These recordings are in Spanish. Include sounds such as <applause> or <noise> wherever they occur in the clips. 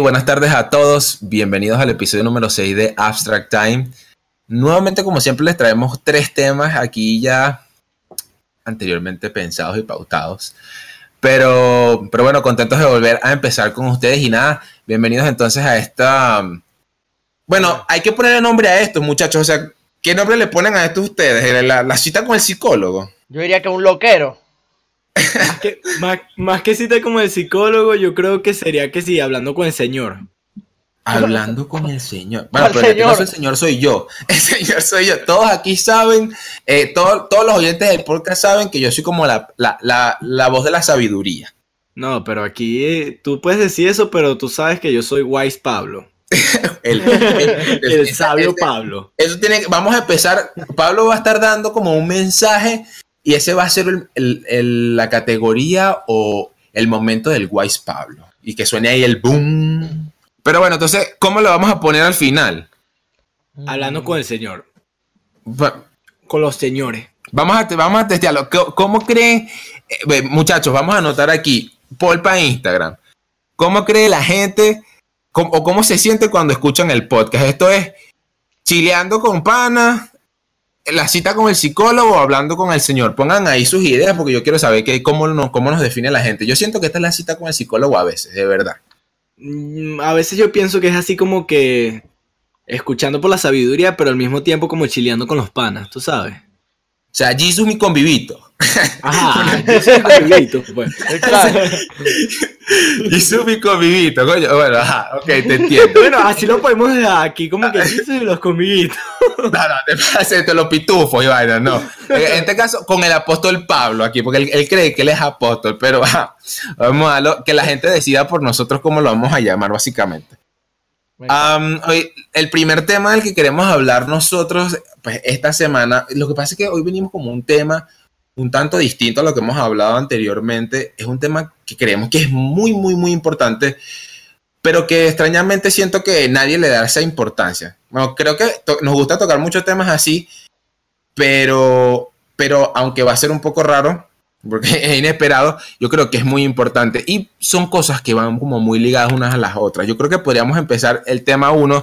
Buenas tardes a todos. Bienvenidos al episodio número 6 de Abstract Time. Nuevamente, como siempre, les traemos tres temas aquí ya anteriormente pensados y pautados. Pero, pero bueno, contentos de volver a empezar con ustedes y nada, bienvenidos entonces a esta... Bueno, hay que ponerle nombre a esto, muchachos. O sea, ¿qué nombre le ponen a esto ustedes? La, la cita con el psicólogo. Yo diría que un loquero. Más que, más, que cita como el psicólogo, yo creo que sería que sí, hablando con el señor. Hablando con el señor. Bueno, pero este señor? el señor soy yo. <laughs> El señor soy yo. Todos aquí saben, eh, todos los oyentes del podcast saben que yo soy como la, voz de la sabiduría. No, pero aquí eh, tú puedes decir eso, pero tú sabes que yo soy Wise Pablo. <laughs> <laughs> el, sabio Pablo. Eso tiene, vamos a empezar. Pablo va a estar dando como un mensaje y ese va a ser la categoría o el momento del Wise Pablo. Y que suene ahí el boom. Pero bueno, entonces, ¿cómo lo vamos a poner al final? Hablando con el señor. con los señores. Vamos a, vamos a testearlo. ¿Cómo, creen, eh, muchachos, vamos a anotar aquí, polpa Instagram. ¿Cómo cree la gente o cómo se siente cuando escuchan el podcast? Esto es chileando con pana, la cita con el psicólogo hablando con el señor. Pongan ahí sus ideas porque yo quiero saber que, cómo, nos, cómo nos define la gente. Yo siento que esta es la cita con el psicólogo a veces, de verdad. Mm, a veces yo pienso que es así como que escuchando por la sabiduría, pero al mismo tiempo como chileando con los panas, tú sabes. O sea, Jesus mi convivito. Ajá, <laughs> <laughs> convivito, pues. <laughs> Jesus mi convivito, coño. Bueno, ajá, ok, te entiendo. Bueno, así lo podemos dejar aquí, como que Jesus y los convivitos. No, no, te te los pitufos y vaina, no. En este caso, con el apóstol Pablo aquí, porque él, cree que él es apóstol, pero vamos a lo, que la gente decida por nosotros cómo lo vamos a llamar, básicamente hoy, el primer tema del que queremos hablar nosotros, pues esta semana, lo que pasa es que hoy venimos como un tema un tanto distinto a lo que hemos hablado anteriormente. Es un tema que creemos que es muy, muy, muy importante, pero que extrañamente siento que nadie le da esa importancia. Bueno, creo que nos gusta tocar muchos temas así, pero, pero aunque va a ser un poco raro, porque <laughs> es inesperado, yo creo que es muy importante y son cosas que van como muy ligadas unas a las otras. Yo creo que podríamos empezar el tema uno,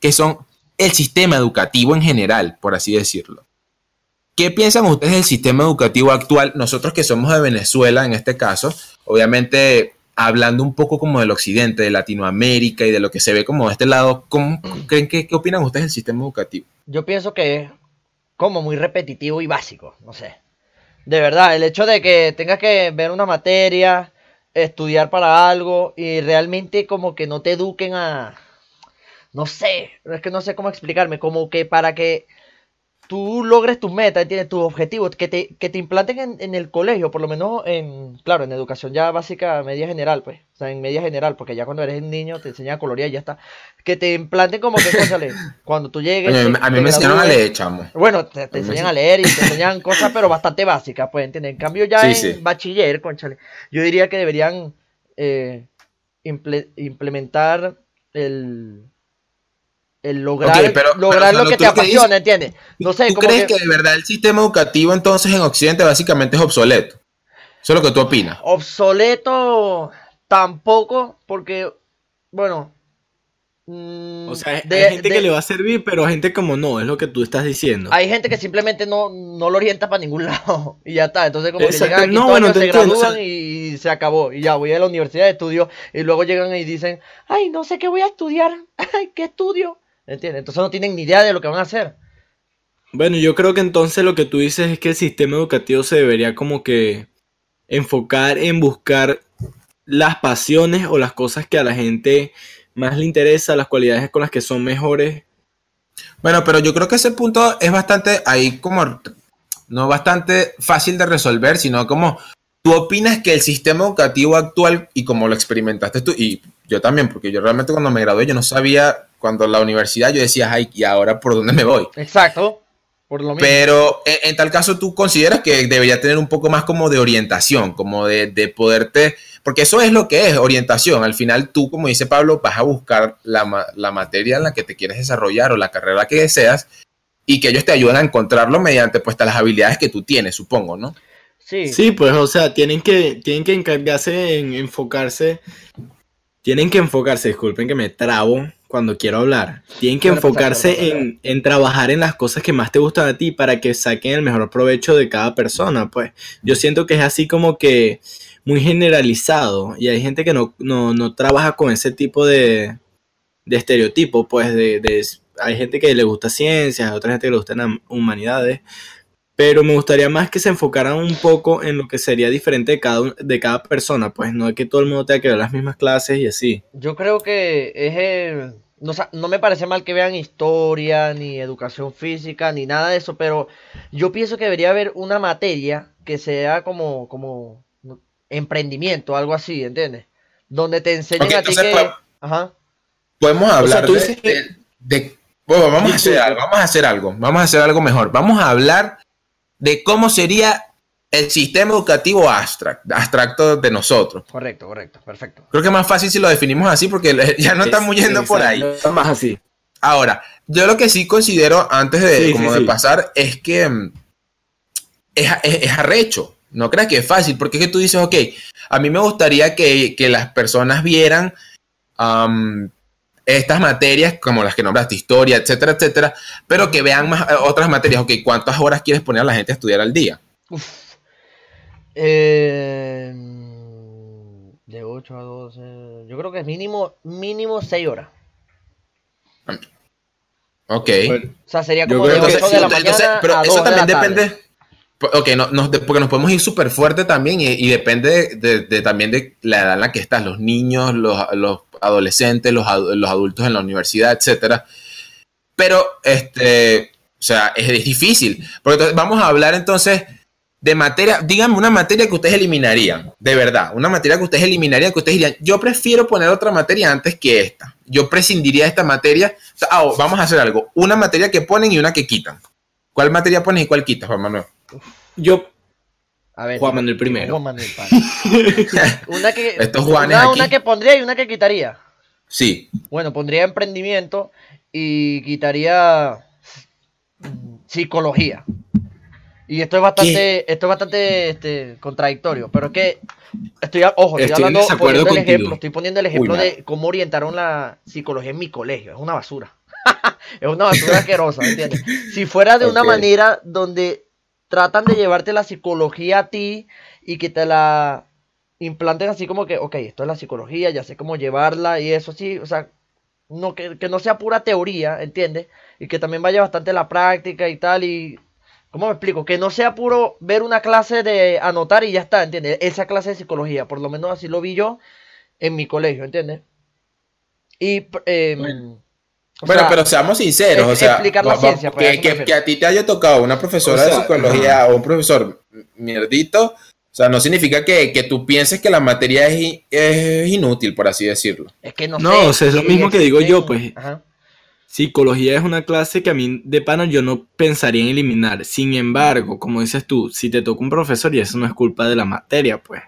que son el sistema educativo en general, por así decirlo. ¿Qué piensan ustedes del sistema educativo actual? Nosotros que somos de Venezuela en este caso, obviamente hablando un poco como del occidente, de Latinoamérica y de lo que se ve como de este lado, ¿cómo creen que, qué opinan ustedes del sistema educativo? Yo pienso que es como muy repetitivo y básico, no sé. De verdad, el hecho de que tengas que ver una materia, estudiar para algo y realmente como que no te eduquen a... No sé, es que no sé cómo explicarme, como que para que tú logres tus metas, tienes tus objetivos, que te, que te implanten en, el colegio, por lo menos en, claro, en educación ya básica, media general, pues, o sea, en media general, porque ya cuando eres niño te enseñan a colorear y ya está, que te implanten como que, <laughs> cuando tú llegues... a mí me enseñaron a leer, chamo. Bueno, te, enseñan a leer y te enseñan <laughs> cosas, pero bastante básicas, pues, ¿entiendes? En cambio ya en bachiller, conchale, yo diría que deberían eh, implementar el el lograr, lograr lo que te apasiona, ¿entiendes? No sé, ¿Tú crees que... de verdad el sistema educativo entonces en Occidente básicamente es obsoleto? Eso es lo que tú opinas. Obsoleto tampoco, porque, bueno... Mm, o sea, hay gente que le va a servir, pero hay gente como no, es lo que tú estás diciendo. Hay gente que simplemente no, no lo orienta para ningún <laughs> lado y ya está. Entonces como que llegan aquí, no, bueno, se gradúan y se acabó. Y ya voy a la universidad de estudio y luego llegan y dicen, ay, no sé qué voy a estudiar, <laughs> ay, ¿qué estudio? ¿Entiendes? Entonces no tienen ni idea de lo que van a hacer. Bueno, yo creo que entonces lo que tú dices es que el sistema educativo se debería como que enfocar en buscar las pasiones o las cosas que a la gente más le interesa, las cualidades con las que son mejores. Bueno, pero yo creo que ese punto es bastante ahí como no bastante fácil de resolver, sino como tú opinas que el sistema educativo actual y como lo experimentaste tú y yo también, porque yo realmente cuando me gradué yo no sabía cuando la universidad yo decía, ay, ¿y ahora por dónde me voy? Exacto. Por lo mismo. Pero en, tal caso tú consideras que debería tener un poco más como de orientación, como de, de, poderte, porque eso es lo que es orientación. Al final tú, como dice Pablo, vas a buscar la, la materia en la que te quieres desarrollar o la carrera que deseas y que ellos te ayuden a encontrarlo mediante pues las habilidades que tú tienes, supongo, ¿no? Sí. Sí, pues, o sea, tienen que, tienen que encargarse en enfocarse tienen que enfocarse, disculpen que me trabo cuando quiero hablar, tienen que pasar, enfocarse en, en trabajar en las cosas que más te gustan a ti para que saquen el mejor provecho de cada persona, pues. Yo siento que es así como que muy generalizado y hay gente que no, no, no trabaja con ese tipo de, de estereotipo, pues de, de- hay gente que le gusta ciencias, hay otra gente que le gustan humanidades, pero me gustaría más que se enfocaran un poco en lo que sería diferente de cada, de cada persona, pues. No es que todo el mundo tenga que ver las mismas clases y así. Yo creo que es el- no, no me parece mal que vean historia, ni educación física, ni nada de eso, pero yo pienso que debería haber una materia que sea como, como emprendimiento, algo así, ¿entiendes? Donde te enseñen a ti que... pues, Ajá. Podemos hablar tú de, dices que- de- de- bueno, vamos a hacer algo, vamos a hacer algo, vamos a hacer algo mejor. Vamos a hablar de cómo sería el sistema educativo abstract- abstracto de nosotros. Correcto, correcto, perfecto. Creo que es más fácil si lo definimos así porque <laughs> ya no estamos yendo Sí, por sí, ahí. Más así. Ahora, yo lo que sí considero antes de, Sí, sí, como de sí. pasar es que mm, es, es- es arrecho. No creas que es fácil, porque es que tú dices, ok, a mí me gustaría que, que las personas vieran estas materias, como las que nombraste, historia, etcétera, etcétera, pero que vean más eh, otras materias. Ok, ¿cuántas horas quieres poner a la gente a estudiar al día? Uf. Eh, de 8 a 12, yo creo que es mínimo, mínimo 6 horas. Ok. O sea, sería como de que- 8 de la entonces, mañana pero a eso 2 de también la tarde. depende. Ok, no, de- porque nos podemos ir súper fuerte también y, y depende de, de- de también de la edad en la que estás, los niños, los, los adolescentes, los, los adultos en la universidad, etcétera. Pero, este, o sea, es, es difícil. Porque entonces vamos a hablar entonces de materia, díganme una materia que ustedes eliminarían, de verdad, una materia que ustedes eliminarían, que ustedes dirían, yo prefiero poner otra materia antes que esta. Yo prescindiría de esta materia. O sea, ah, vamos a hacer algo, una materia que ponen y una que quitan. ¿Cuál materia pones y cuál quitas, Juan Manuel? Yo, A ver, Juan Manuel primero. Juan Manuel <laughs> una que, Estos Juanes una, aquí. una que pondría y una que quitaría. Sí, Bueno, pondría emprendimiento y quitaría mm, psicología. Y esto es bastante, esto es bastante este, contradictorio, pero es que estoy, ojo, estoy, hablando, poniendo el ejemplo, estoy poniendo el ejemplo Uy, de cómo orientaron la psicología en mi colegio. Es una basura. <laughs> es una basura asquerosa, ¿me entiendes? Si fuera de una manera donde tratan de llevarte la psicología a ti y que te la implanten así como que, ok, esto es la psicología, ya sé cómo llevarla y eso sí, o sea, no, que, que no sea pura teoría, ¿entiendes? Y que también vaya bastante la práctica y tal y... ¿Cómo me explico? Que no sea puro ver una clase de anotar y ya está, ¿entiendes? Esa clase de psicología, por lo menos así lo vi yo en mi colegio, ¿entiendes? Y... eh, bueno, sea, pero seamos sinceros, o sea, explicar la va- va- ciencia, pues, que, a ti te haya tocado una profesora O de psicología o un profesor mierdito, o sea, no significa que, que tú pienses que la materia es, inútil, por así decirlo. Es que no, No, sé o sea, es lo mismo que digo yo, pues. Ajá. Psicología es una clase que a mí de pana yo no pensaría en eliminar. Sin embargo, como dices tú, si te toca un profesor y eso no es culpa de la materia, pues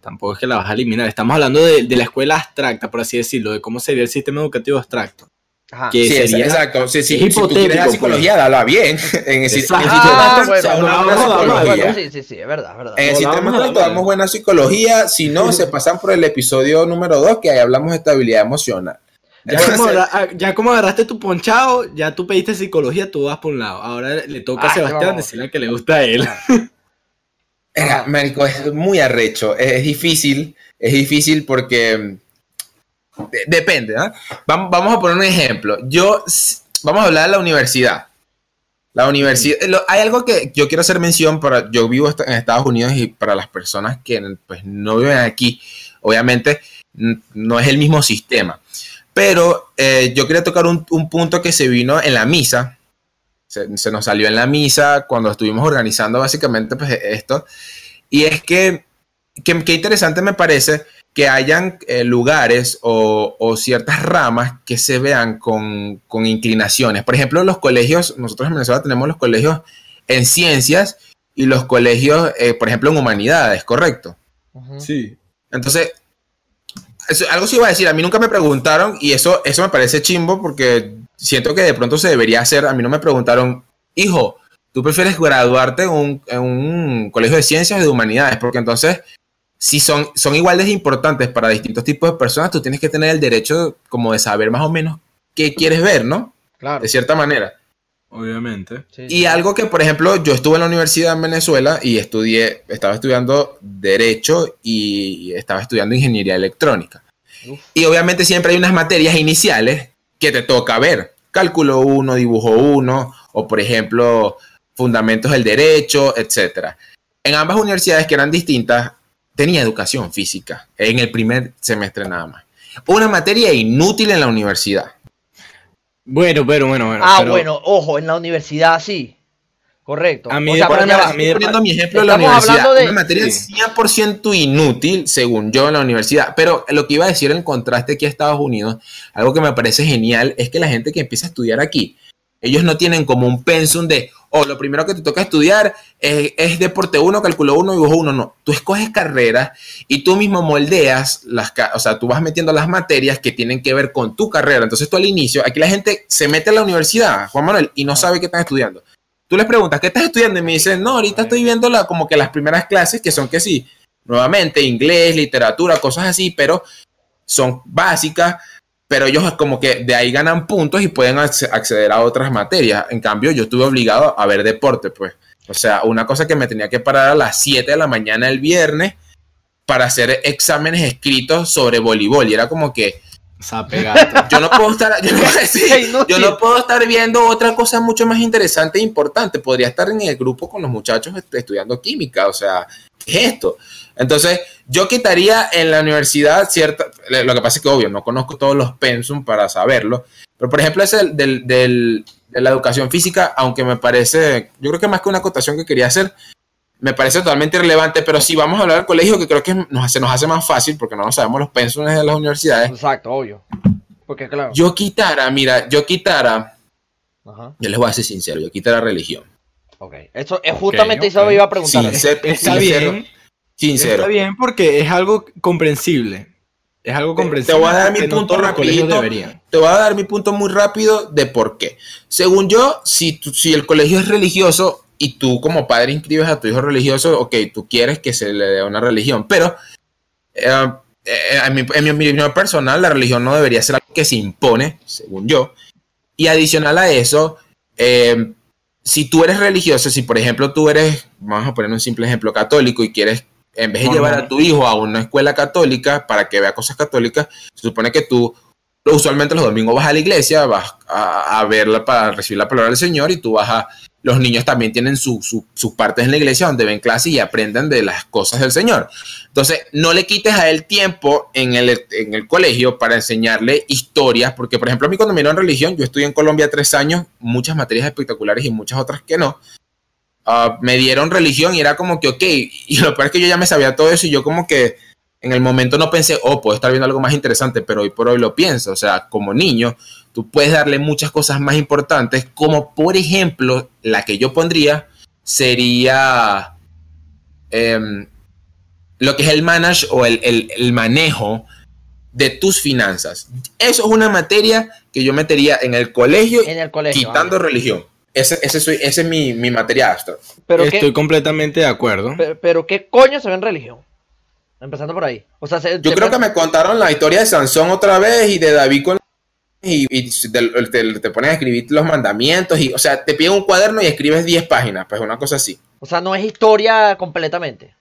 tampoco es que la vas a eliminar. Estamos hablando de, de la escuela abstracta, por así decirlo, de cómo sería el sistema educativo abstracto. Ajá. Que Sí, sería- exacto. Sí, sí, si tú quieres la pues. psicología, dala bien. <laughs> En el, sistema Ah, abstracto, sí, sí, sí, es verdad, es verdad. En el sistema abstracto damos buena psicología, si no, <laughs> se pasan por el episodio número 2, que ahí hablamos de estabilidad emocional. Ya, Entonces, como agarra- ah, ya como agarraste tu ponchado, ya tú pediste psicología, tú vas por un lado. Ahora le toca a Ay, Sebastián vamos. decirle que le gusta a él. Era, marico, es muy arrecho, es, es difícil, es difícil porque mm, de- depende, ¿ah? Vam- Vamos a poner un ejemplo. Yo, vamos a hablar de la universidad. La universidad, lo- hay algo que yo quiero hacer mención para, yo vivo en Estados Unidos y para las personas que pues, no viven aquí, obviamente no es el mismo sistema. Pero eh, yo quería tocar un, un punto que se vino en la misa, se, se nos salió en la misa cuando estuvimos organizando básicamente pues, esto. Y es que, que, que interesante me parece que hayan eh, lugares o, o ciertas ramas que se vean con, con inclinaciones. Por ejemplo, los colegios, nosotros en Venezuela tenemos los colegios en ciencias y los colegios, eh, por ejemplo, en humanidades, ¿correcto? Sí. Entonces, eso- algo sí iba a decir, a mí nunca me preguntaron y eso, eso me parece chimbo porque siento que de pronto se debería hacer, a mí no me preguntaron, hijo, ¿tú prefieres graduarte en un, en un colegio de ciencias o de humanidades? Porque entonces si son, son igual de importantes para distintos tipos de personas, tú tienes que tener el derecho como de saber más o menos qué quieres ver, ¿no? Claro. De cierta manera. Obviamente. Sí, Y sí. algo que, por ejemplo, yo estuve en la universidad en Venezuela y estudié, estaba estudiando Derecho y estaba estudiando Ingeniería Electrónica. Uf. Y obviamente siempre hay unas materias iniciales que te toca ver. Cálculo 1, dibujo 1, o por ejemplo, fundamentos del derecho, etc. En ambas universidades que eran distintas, tenía educación física en el primer semestre nada más. Una materia inútil en la universidad. Bueno, pero bueno, bueno. Ah, pero- bueno, ojo, en la universidad sí. Correcto. A mí O sea, va. a mí poniendo mi ejemplo de la universidad. de- Una materia Sí. 100% inútil, según yo, en la universidad. Pero lo que iba a decir en contraste aquí a Estados Unidos, algo que me parece genial, es que la gente que empieza a estudiar aquí, ellos no tienen como un pensum de, oh, lo primero que te toca estudiar es, es deporte 1, cálculo 1, dibujo 1. No, tú escoges carreras y tú mismo moldeas las, o sea, tú vas metiendo las materias que tienen que ver con tu carrera. Entonces tú al inicio, aquí la gente se mete a la universidad, Juan Manuel, y no sabe qué están estudiando. Tú les preguntas, ¿qué estás estudiando? Y me dicen, no, ahorita estoy viendo la, como que las primeras clases que son que sí, nuevamente, inglés, literatura, cosas así, pero son básicas, pero ellos como que de ahí ganan puntos y pueden acce- acceder a otras materias. En cambio, yo estuve obligado a ver deporte, pues. O sea, una cosa que me tenía que parar a las 7 de la mañana el viernes para hacer exámenes escritos sobre voleibol. Y era como que. <laughs> yo no puedo estar, yo no, <laughs> sí, Qué inútil. yo no puedo estar viendo otra cosa mucho más interesante e importante. Podría estar en el grupo con los muchachos est- estudiando química. O sea, ¿qué es esto? Entonces, yo quitaría en la universidad cierta. Lo que pasa es que, obvio, no conozco todos los pensum para saberlo. Pero, por ejemplo, ese del- del- de la educación física, aunque me parece. Yo creo que más que una acotación que quería hacer, me parece totalmente irrelevante. Pero si vamos a hablar del colegio, que creo que nos, se nos hace más fácil porque no nos sabemos los pensums de las universidades. Exacto, obvio. Porque claro. Yo quitara, mira, yo quitara, Ajá. yo les voy a ser sincero, yo quitara religión. Ok. Eso es justamente eso me iba a preguntar. Sincer- Está sincero, bien. Sincero. Está bien porque es algo comprensible. Es algo comprensible. te voy a dar mi no punto colegios rapidito. deberían. Te voy a dar mi punto muy rápido de por qué. Según yo, si, tú- si el colegio es religioso y tú como padre inscribes a tu hijo religioso, ok, tú quieres que se le dé una religión, pero eh, eh, en, mi, en mi opinión personal, la religión no debería ser algo que se impone, según yo. Y adicional a eso, eh, si tú eres religioso, si por ejemplo tú eres, vamos a poner un simple ejemplo, católico y quieres, en vez de llevar a tu hijo a una escuela católica para que vea cosas católicas, se supone que tú usualmente los domingos vas a la iglesia, vas a, a verla para recibir la palabra del Señor y tú vas a... Los niños también tienen su- su- sus partes en la iglesia donde ven clase y aprenden de las cosas del Señor. Entonces, no le quites a él tiempo en el, en el colegio para enseñarle historias, porque por ejemplo a mí cuando me dieron religión, yo estudié en Colombia tres años, muchas materias espectaculares y muchas otras que no. Ah, me dieron religión y era como que, ok, y lo peor es que yo ya me sabía todo eso y yo como que en el momento no pensé, oh, puedo estar viendo algo más interesante, pero hoy por hoy lo pienso. O sea, como niño, tú puedes darle muchas cosas más importantes, como por ejemplo, la que yo pondría sería em, lo que es el manage o el, el- el manejo de tus finanzas. Eso es una materia que yo metería en el colegio En el colegio. quitando religión. Ese, ese, soy- ese es mi, mi materia astro. Pero Estoy qué, completamente de acuerdo. pero, pero qué coño se ve en religión. Empezando por ahí. O sea, se- Yo creo que me contaron la historia de Sansón otra vez y de David con y, y te, te- te ponen a escribir los mandamientos y o sea te piden un cuaderno y escribes 10 páginas pues una cosa así O sea, no es historia completamente.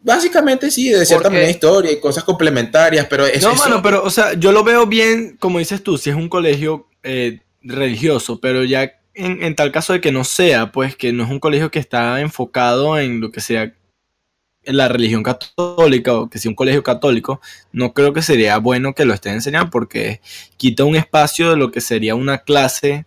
básicamente sí de cierta manera historia y cosas complementarias pero eso, No, eso- mano, pero, o sea, yo lo veo bien, como dices tú, si es un colegio eh, religioso, pero ya en, en tal caso de que no sea, pues que no es un colegio que está enfocado en lo que sea la religión católica o que sea un colegio católico, no creo que sería bueno que lo estén enseñando porque quita un espacio de lo que sería una clase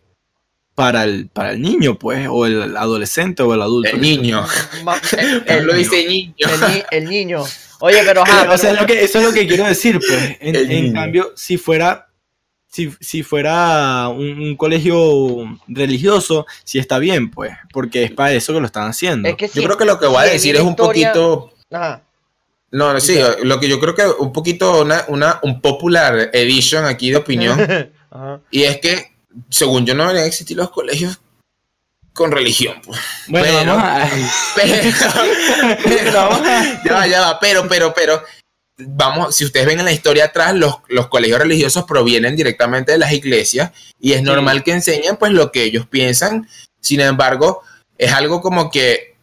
para el, para el niño, pues, o el adolescente o el adulto. el niño <laughs> el, Él lo dice niño el ni- el niño. Oye, pero ajá, <laughs> o sea, pero- es lo que, eso es lo que quiero decir, pues. En, cambio, si fuera, si, si fuera un, un colegio religioso, sí está bien, pues, porque es para eso que lo están haciendo. es que yo creo que lo que voy a decir es un historia- poquito Ajá. no no, sí lo que yo creo que un poquito una, una un popular edition aquí de opinión <laughs> Ajá. Y es que, según yo, no deberían existir los colegios con religión. Pues. Bueno, Pero- vamos a... <laughs> Pero, <laughs> pero, ya va, ya va, pero, pero, pero, vamos, si ustedes ven en la historia atrás, los, los colegios religiosos provienen directamente de las iglesias y es normal que enseñen pues lo que ellos piensan. Sin embargo, es algo como que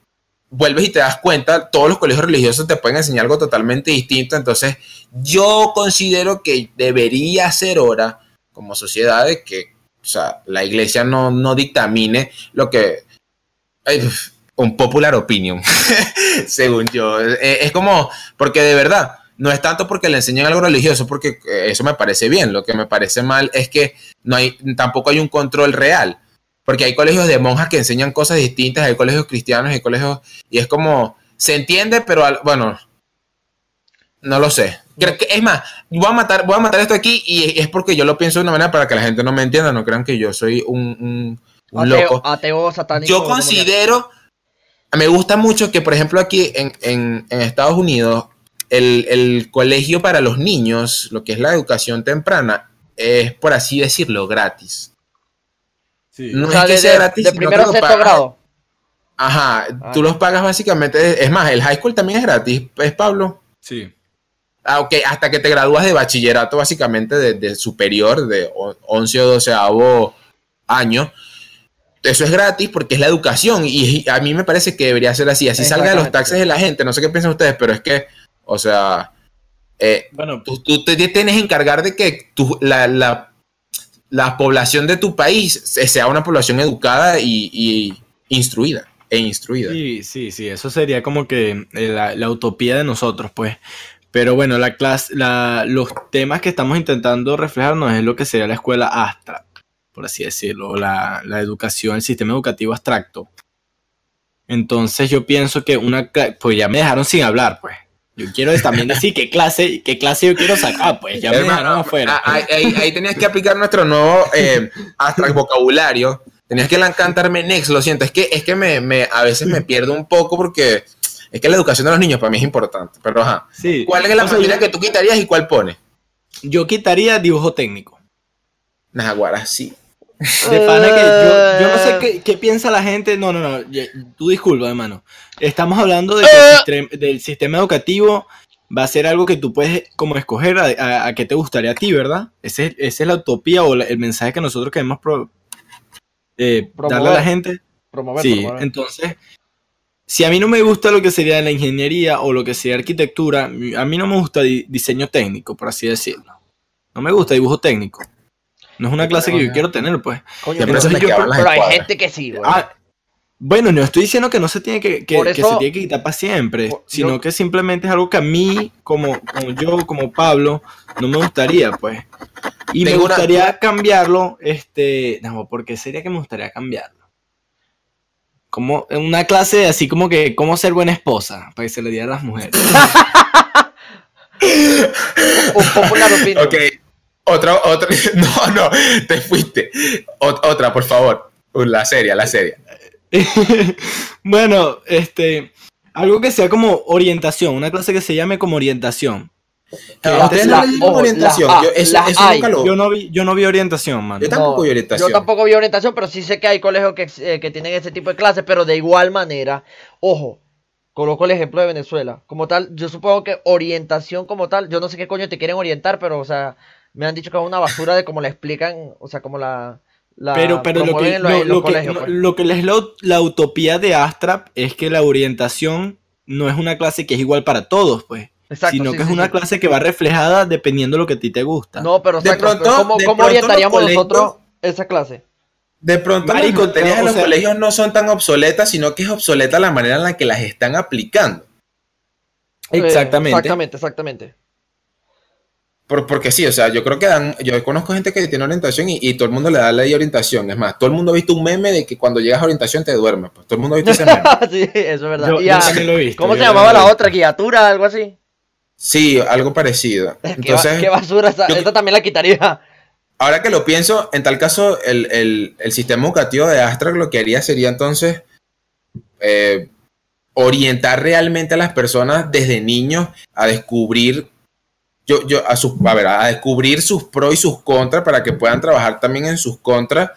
vuelves y te das cuenta, todos los colegios religiosos te pueden enseñar algo totalmente distinto. Entonces, yo considero que debería ser hora como sociedad de que o sea, la iglesia no, no dictamine lo que... un popular opinion, <laughs> según yo. Eh, Es como, porque de verdad, no es tanto porque le enseñan algo religioso, porque eh, eso me parece bien. Lo que me parece mal es que no hay, tampoco hay un control real. Porque hay colegios de monjas que enseñan cosas distintas, hay colegios cristianos, hay colegios. Y es como, se entiende, pero al- bueno, no lo sé. Creo que- es más, voy a matar, voy a matar esto aquí y es porque yo lo pienso de una manera para que la gente no me entienda, no crean que yo soy un, un- un Ateo, loco. ateo satánico. Yo considero, me gusta mucho que, por ejemplo, aquí en, en- en Estados Unidos, el, el colegio para los niños, lo que es la educación temprana, es, por así decirlo, gratis. Sí. No O sea, es que de, sea gratis, de primero a sexto pagas. grado. Ajá, Ah. tú los pagas básicamente, es más, el high school también es gratis, es Pablo. Sí. Ah, ok, hasta que te gradúas de bachillerato, básicamente de, de superior, de o- 11 o 12 año. Eso es gratis porque es la educación y a mí me parece que debería ser así. Así salga de los taxes de la gente. No sé qué piensan ustedes, pero es que, o sea, eh, Bueno, tú, tú te tienes que encargar de que tu- la, la- la población de tu país se- sea una población educada y, y instruida. E instruida. Sí, sí, sí, eso sería como que eh, la, la utopía de nosotros, pues. Pero bueno, la clase, la, los temas que estamos intentando reflejarnos es lo que sería la escuela abstracta, por así decirlo, la, la educación, el sistema educativo abstracto. Entonces yo pienso que una, pues ya me dejaron sin hablar, pues. Yo quiero también decir qué clase, qué clase yo quiero sacar, pues ya me Hermano, dejaron afuera. ah, Ahí, ahí- ahí tenías que aplicar nuestro nuevo eh, abstract vocabulario. Tenías que cantarme next, lo siento. Es que, es que me, me- a veces me pierdo un poco porque es que la educación de los niños para mí es importante. Pero ajá. Sí. ¿Cuál es la O sea, materia yo- que tú quitarías y cuál pones? Yo quitaría dibujo técnico. Naguara, sí. De pana que yo, yo no sé Eh. qué, qué piensa la gente. No, no, no. Tú disculpa, hermano. Estamos hablando de que el sistem- del sistema educativo va a ser algo que tú puedes como escoger a, a- a qué te gustaría a ti, ¿verdad? Ese, esa es la utopía o la- el mensaje que nosotros queremos pro- eh, darle a la Promover. gente. Promover, Sí, promover. entonces, si a mí no me gusta lo que sería la ingeniería o lo que sería arquitectura, a mí no me gusta di- diseño técnico, por así decirlo. No me gusta dibujo técnico. No es una clase que yo quiero tener, pues. Coño, pero, yo- hay gente que sí, güey. Ah, bueno, no estoy diciendo que no se tiene que, que, se tiene que quitar para siempre, Por- sino yo- que simplemente es algo que a mí, como, como yo, como Pablo, no me gustaría, pues. Y me una- gustaría cambiarlo, este, no, porque sería que me gustaría cambiarlo. Como una clase así como que cómo ser buena esposa, para que se le diera a las mujeres. <laughs> Un popular opinion. Ok. Otra, otra. <laughs> No, no, te fuiste. Ot- otra, por favor. Uh, La serie, la serie. <laughs> bueno, este, algo que sea como orientación, una clase que se llame como orientación. ¿A ustedes no ojo, orientación? las- Yo, eso, las eso hay. nunca lo. Yo no vi, yo no vi orientación, mano. Yo tampoco vi orientación. Yo tampoco vi orientación, pero sí sé que hay colegios que, eh, que tienen ese tipo de clases, pero de igual manera, ojo, coloco el ejemplo de Venezuela. Como tal, yo supongo que orientación como tal, yo no sé qué coño te quieren orientar, pero, o sea, me han dicho que es una basura de cómo la explican, o sea, como la... la Pero, pero lo que, en los- lo, en los lo que, colegios, pues. lo que es la, la utopía de Astrap es que la orientación no es una clase que es igual para todos, pues. Exacto, sino sí, que es sí, una sí. clase que va reflejada dependiendo de lo que a ti te gusta. No, pero, De exacto, pero pronto- ¿cómo, de cómo pronto los orientaríamos colegios- nosotros esa clase? De pronto Marico, las materias en los sea- colegios no son tan obsoletas, sino que es obsoleta la manera en la que las están aplicando. Eh, Exactamente. exactamente, exactamente. Por- porque sí, o sea, yo creo que dan, yo conozco gente que tiene orientación y, y todo el mundo le da ley de orientación. Es más, todo el mundo ha visto un meme de que cuando llegas a orientación te duermes. Pues todo el mundo ha visto ese meme. <laughs> sí, eso es verdad. Yo, Y yo a- también lo he visto. ¿Cómo yo se llamaba la otra? ¿Guiatura? ¿Algo así? Sí, algo parecido. <laughs> ¿Qué, ba- Entonces, qué basura esa? yo- Esta también la quitaría. ahora que lo pienso, en tal caso, el, el- el sistema educativo de Astra lo que haría sería entonces eh, orientar realmente a las personas desde niños a descubrir, yo, yo, a, sus, a, ver, a descubrir sus pros y sus contras para que puedan trabajar también en sus contras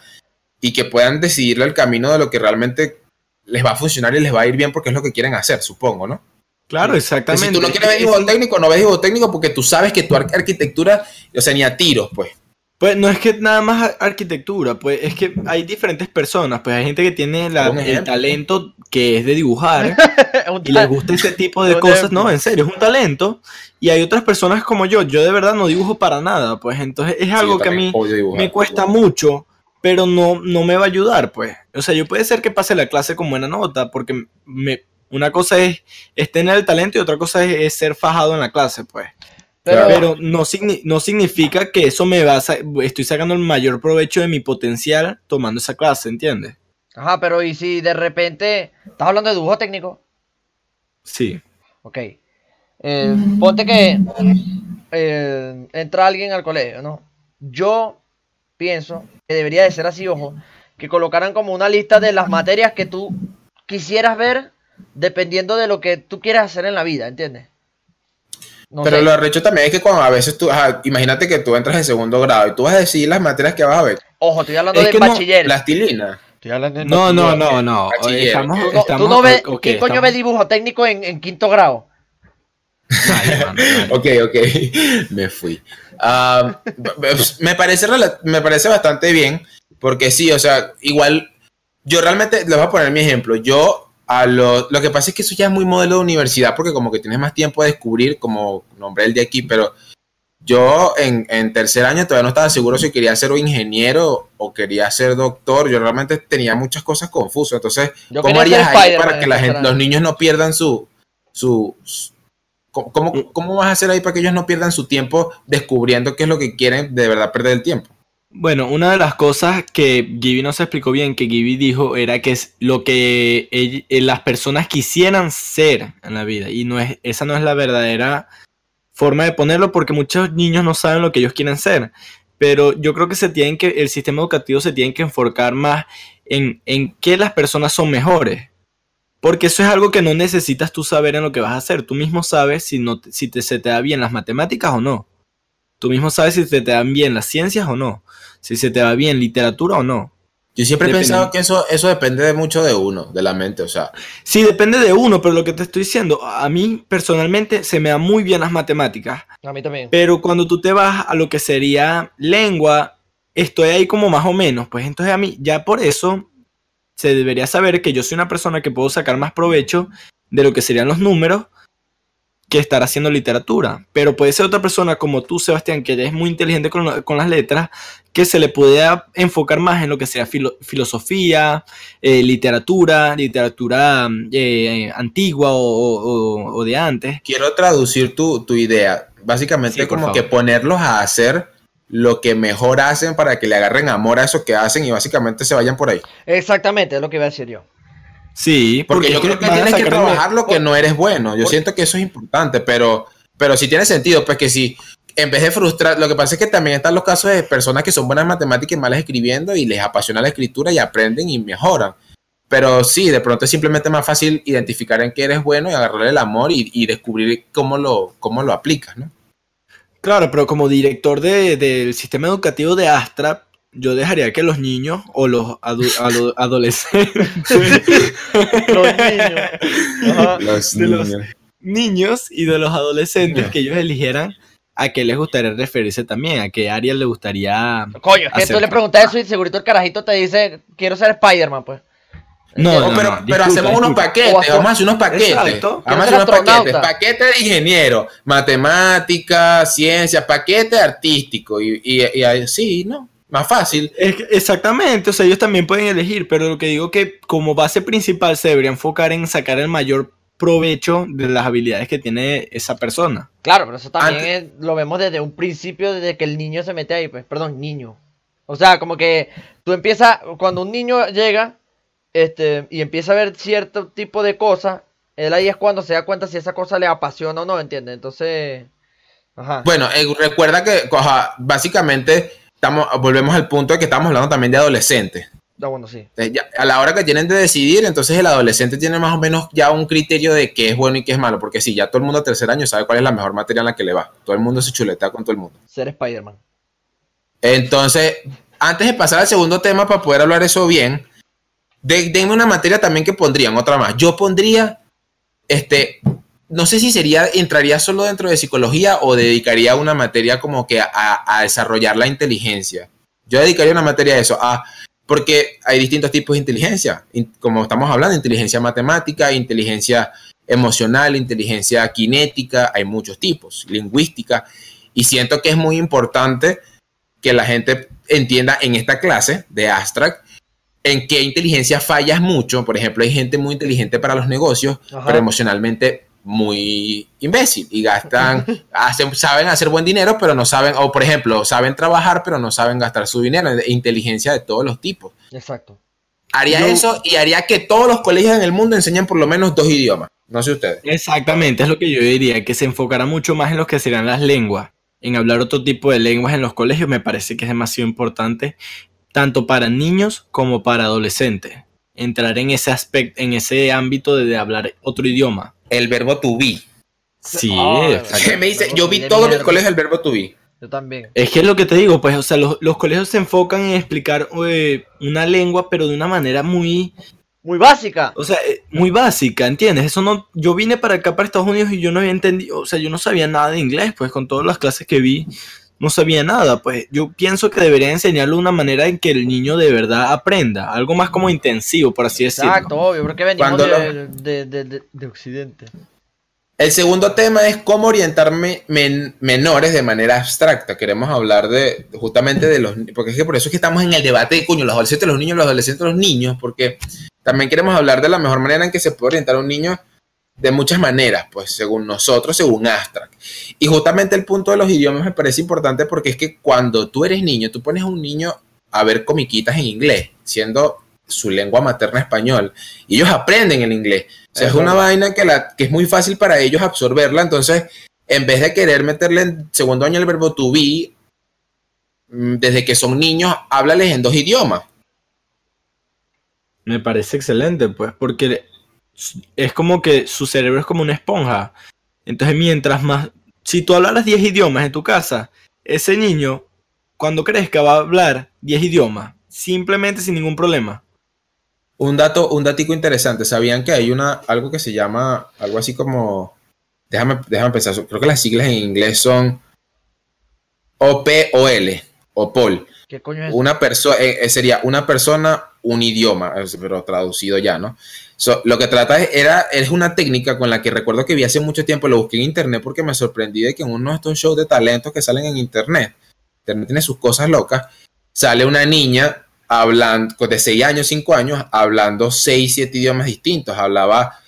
y que puedan decidirle el camino de lo que realmente les va a funcionar y les va a ir bien porque es lo que quieren hacer, supongo, ¿no? Claro, exactamente. si tú no quieres ver dibujo técnico, no ves dibujo técnico porque tú sabes que tu arquitectura, o sea, ni a tiros, pues. Pues no es que nada más arquitectura, pues es que hay diferentes personas, pues hay gente que tiene el talento que es de dibujar <laughs> y les gusta ese tipo de <laughs> cosas, no, en serio, es un talento. Y hay otras personas como yo, yo de verdad no dibujo para nada, pues entonces es algo que a mí me cuesta mucho, pero no, no me va a ayudar, pues. O sea, yo puede ser que pase la clase con buena nota, porque me, una cosa es, tener el talento y otra cosa es ser fajado en la clase, pues. Pero, no, no, significa que eso me va a... Estoy sacando el mayor provecho de mi potencial tomando esa clase, ¿entiendes? Ajá, pero ¿y si de repente... ¿Estás hablando de dibujo técnico? Sí. Ok. Eh, ponte que eh, entra alguien al colegio, ¿no? Yo pienso que debería de ser así, ojo, que colocaran como una lista de las materias que tú quisieras ver dependiendo de lo que tú quieras hacer en la vida, ¿entiendes? Pero lo arrecho también es que cuando a veces tú, imagínate que tú entras en segundo grado y tú vas a decir las materias que vas a ver. Ojo, estoy hablando de bachiller. Plastilina. Estoy hablando de no, no, no, no, Estamos, ¿Tú, no ves, ¿Qué coño ves dibujo técnico en, quinto grado? <laughs> ok, ok, <laughs> me fui. Ah, me, parece, me parece bastante bien, porque sí, o sea, igual, yo realmente, les voy a poner mi ejemplo, yo a lo, lo que pasa es que eso ya es muy modelo de universidad porque como que tienes más tiempo de descubrir, como nombré el de aquí, pero yo en, en, tercer año todavía no estaba seguro si quería ser un ingeniero o quería ser doctor. Yo realmente tenía muchas cosas confusas. Entonces, ¿cómo harías ahí para que la gente, los niños no pierdan su... su, ¿cómo, ¿Cómo vas a hacer ahí para que ellos no pierdan su tiempo descubriendo qué es lo que quieren de verdad perder el tiempo? Bueno, una de las cosas que Gibi no se explicó bien, que Gibi dijo, era que es lo que eh, las personas quisieran ser en la vida. Y no es, esa no es la verdadera forma de ponerlo, porque muchos niños no saben lo que ellos quieren ser. Pero yo creo que se tienen que, el sistema educativo se tiene que enfocar más en, en qué las personas son mejores. Porque eso es algo que no necesitas tú saber en lo que vas a hacer. Tú mismo sabes si, no, si te, se te da bien las matemáticas o no. Tú mismo sabes si se te dan bien las ciencias o no, si se te va bien literatura o no. Yo siempre he pensado que eso, eso depende de mucho de uno, de la mente, o sea. Sí, depende de uno, pero lo que te estoy diciendo, a mí personalmente se me dan muy bien las matemáticas. A mí también. Pero cuando tú te vas a lo que sería lengua, estoy ahí como más o menos. Pues entonces a mí, ya por eso, se debería saber que yo soy una persona que puedo sacar más provecho de lo que serían los números que estar haciendo literatura. Pero puede ser otra persona como tú, Sebastián, que es muy inteligente con, las letras, que se le pueda enfocar más en lo que sea filosofía, eh, literatura, literatura eh, antigua o, de antes. Quiero traducir tu, idea. Básicamente como que ponerlos a hacer lo que mejor hacen para que le agarren amor a eso que hacen y básicamente se vayan por ahí. Exactamente, es lo que iba a decir yo. Sí, porque, yo creo que tienes que trabajar lo que no eres bueno. Yo siento que eso es importante, pero, pero sí tiene sentido, pues que si en vez de frustrar, lo que pasa es que también están los casos de personas que son buenas en matemáticas y malas escribiendo y les apasiona la escritura y aprenden y mejoran. Pero sí, de pronto es simplemente más fácil identificar en qué eres bueno y agarrarle el amor y, descubrir cómo lo, cómo lo aplicas, ¿no? Claro, pero como director del sistema educativo de Astra, yo dejaría que los niños o los <laughs> adolescentes. los niños. de los niños y de los adolescentes que ellos eligieran a qué les gustaría referirse también, a qué área le gustaría. Coño, es que tú le preguntas eso y segurito el carajito te dice, quiero ser Spider-Man, pues. No, pero, pero hacemos unos paquetes, vamos a hacer unos paquetes. Vamos a hacer unos paquetes. Paquete de ingeniero, matemática, ciencia, paquete artístico y, y, y así, ¿no? Más fácil. exactamente, o sea, ellos también pueden elegir, pero lo que digo que como base principal se debería enfocar en sacar el mayor provecho de las habilidades que tiene esa persona. Claro, pero eso también lo vemos desde un principio, desde que el niño se mete ahí, pues, perdón, niño. O sea, como que tú empiezas, cuando un niño llega este, y empieza a ver cierto tipo de cosas, él ahí es cuando se da cuenta si esa cosa le apasiona o no, ¿entiendes? Entonces... Ajá. Bueno, eh, recuerda que básicamente volvemos al punto de que estamos hablando también de adolescentes. Ah, bueno, sí. a la hora que tienen de decidir, entonces el adolescente tiene más o menos ya un criterio de qué es bueno y qué es malo, porque si ya todo el mundo a tercer año sabe cuál es la mejor materia en la que le va. Todo el mundo se chuleta con todo el mundo. Ser Spider-Man. Entonces, antes de pasar al segundo tema para poder hablar eso bien, de, denme una materia también que pondrían, otra más. Yo pondría, este, no sé si sería, entraría solo dentro de psicología o dedicaría una materia como que a, desarrollar la inteligencia. Yo dedicaría una materia a eso, a, porque hay distintos tipos de inteligencia, como estamos hablando, inteligencia matemática, inteligencia emocional, inteligencia kinética, hay muchos tipos, lingüística, y siento que es muy importante que la gente entienda en esta clase de Abstract en qué inteligencia fallas mucho. Por ejemplo, hay gente muy inteligente para los negocios, pero emocionalmente muy imbécil y gastan, <laughs> saben hacer buen dinero, pero no saben, o por ejemplo, saben trabajar, pero no saben gastar su dinero. Inteligencia de todos los tipos. Exacto. Haría eso y haría que todos los colegios en el mundo enseñen por lo menos dos idiomas. No sé ustedes. Exactamente, es lo que yo diría, que se enfocará mucho más en lo que serán las lenguas. En hablar otro tipo de lenguas en los colegios me parece que es demasiado importante, tanto para niños como para adolescentes. Entrar en ese aspecto, en ese ámbito de, hablar otro idioma. El verbo to be. Sí, me dice, yo vi todos los colegios el verbo to be. Yo también. Es que es lo que te digo, pues, o sea, los, colegios se enfocan en explicar eh, una lengua, pero de una manera muy muy básica. O sea, eh, muy básica, ¿entiendes? Eso no, yo vine para acá, para Estados Unidos, y yo no había entendido, o sea, yo no sabía nada de inglés, pues con todas las clases que vi, no sabía nada. Pues yo pienso que debería enseñarlo de una manera en que el niño de verdad aprenda, algo más como intensivo, por así decirlo. Exacto, obvio, porque venimos de, de, Occidente. El segundo tema es cómo orientar menores de manera abstracta. Queremos hablar de justamente de los... Porque es que por eso es que estamos en el debate de, coño, los adolescentes, los niños, los adolescentes, los niños, porque también queremos hablar de la mejor manera en que se puede orientar a un niño de muchas maneras, pues según nosotros, según Astra. Y justamente el punto de los idiomas me parece importante porque es que cuando tú eres niño, tú pones a un niño a ver comiquitas en inglés, siendo su lengua materna español, y ellos aprenden el inglés. O sea, es una vaina que, la, que es muy fácil para ellos absorberla, entonces, en vez de querer meterle en segundo año el verbo to be, mm, desde que son niños, háblales en dos idiomas. Me parece excelente, pues, porque es como que su cerebro es como una esponja. Entonces, mientras más, si tú hablaras 10 idiomas en tu casa, ese niño, cuando crezca, va a hablar 10 idiomas, simplemente sin ningún problema. Un dato, un datico interesante, ¿sabían que hay una, algo que se llama, algo así como, déjame, déjame pensar, creo que las siglas en inglés son OPOL, OPOL. ¿Qué coño es? Una persona, eh, eh, sería una persona, un idioma, pero traducido ya, ¿no? Lo que trata era, es una técnica con la que recuerdo que vi hace mucho tiempo, lo busqué en internet porque me sorprendí de que en uno de estos shows de talentos que salen en internet, internet tiene sus cosas locas, sale una niña hablando, de 6 años, 5 años, hablando 6, 7 idiomas distintos. Hablaba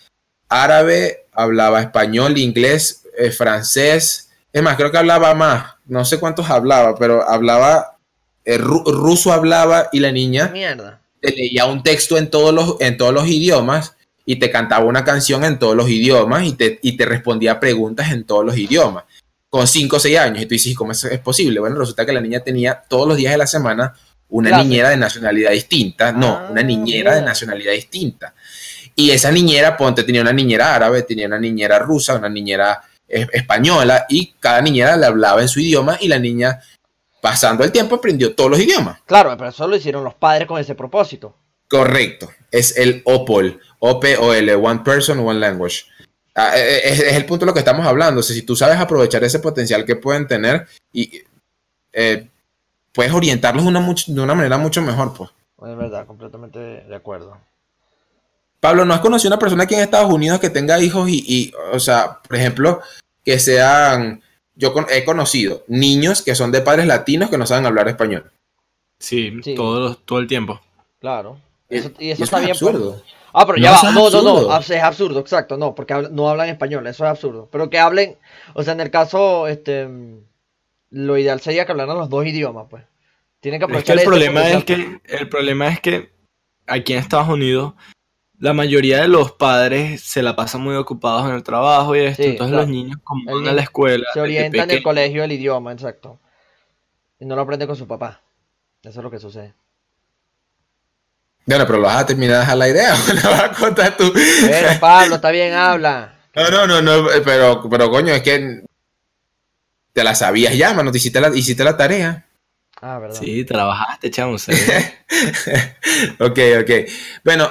árabe, hablaba español, inglés, eh, francés. Es más, creo que hablaba más. No sé cuántos hablaba, pero hablaba el ruso hablaba y la niña Mierda. Te leía un texto en todos los, en todos los idiomas y te cantaba una canción en todos los idiomas y te, y te respondía preguntas en todos los idiomas con 5 o 6 años. Y tú dices, ¿cómo es, es posible? Bueno, resulta que la niña tenía todos los días de la semana una niñera de nacionalidad distinta. No, ah, una niñera de nacionalidad distinta. Y esa niñera, ponte, tenía una niñera árabe, tenía una niñera rusa, una niñera española y cada niñera le hablaba en su idioma y la niña pasando el tiempo aprendió todos los idiomas. Claro, pero eso lo hicieron los padres con ese propósito. Correcto, es el OPOL, O-P-O-L, One Person, One Language. Ah, eh, eh, es, el punto de lo que estamos hablando. O sea, si tú sabes aprovechar ese potencial que pueden tener y eh, puedes orientarlos de una, de una manera mucho mejor, pues. Es verdad, completamente de acuerdo. Pablo, ¿no has conocido una persona aquí en Estados Unidos que tenga hijos y, y o sea, por ejemplo, que sean yo he conocido niños que son de padres latinos que no saben hablar español. Sí, Todo, todo el tiempo. Claro. y eso está bien. Pues. Absurdo. Ah, pero ya va. No, no, no. Es absurdo, exacto. No, porque no hablan español. Eso es absurdo. Pero que hablen. O sea, en el caso, este. Lo ideal sería que hablaran los dos idiomas, pues. Tienen que aprovechar el problema es que El problema es que aquí en Estados Unidos la mayoría de los padres se la pasan muy ocupados en el trabajo y esto, entonces los niños como van a la escuela. Se orientan en el colegio el idioma, exacto. Y no lo aprenden con su papá. Eso es lo que sucede. Bueno, pero lo vas a terminar de dejar la idea <laughs> o la vas a contar tú. Pero Pablo, está bien, habla. No, no, no, no, pero, pero coño, es que te la sabías ya, mano, hiciste la, hiciste la tarea. Ah, verdad. Sí, trabajaste, chamo. <laughs> ok, ok. Bueno,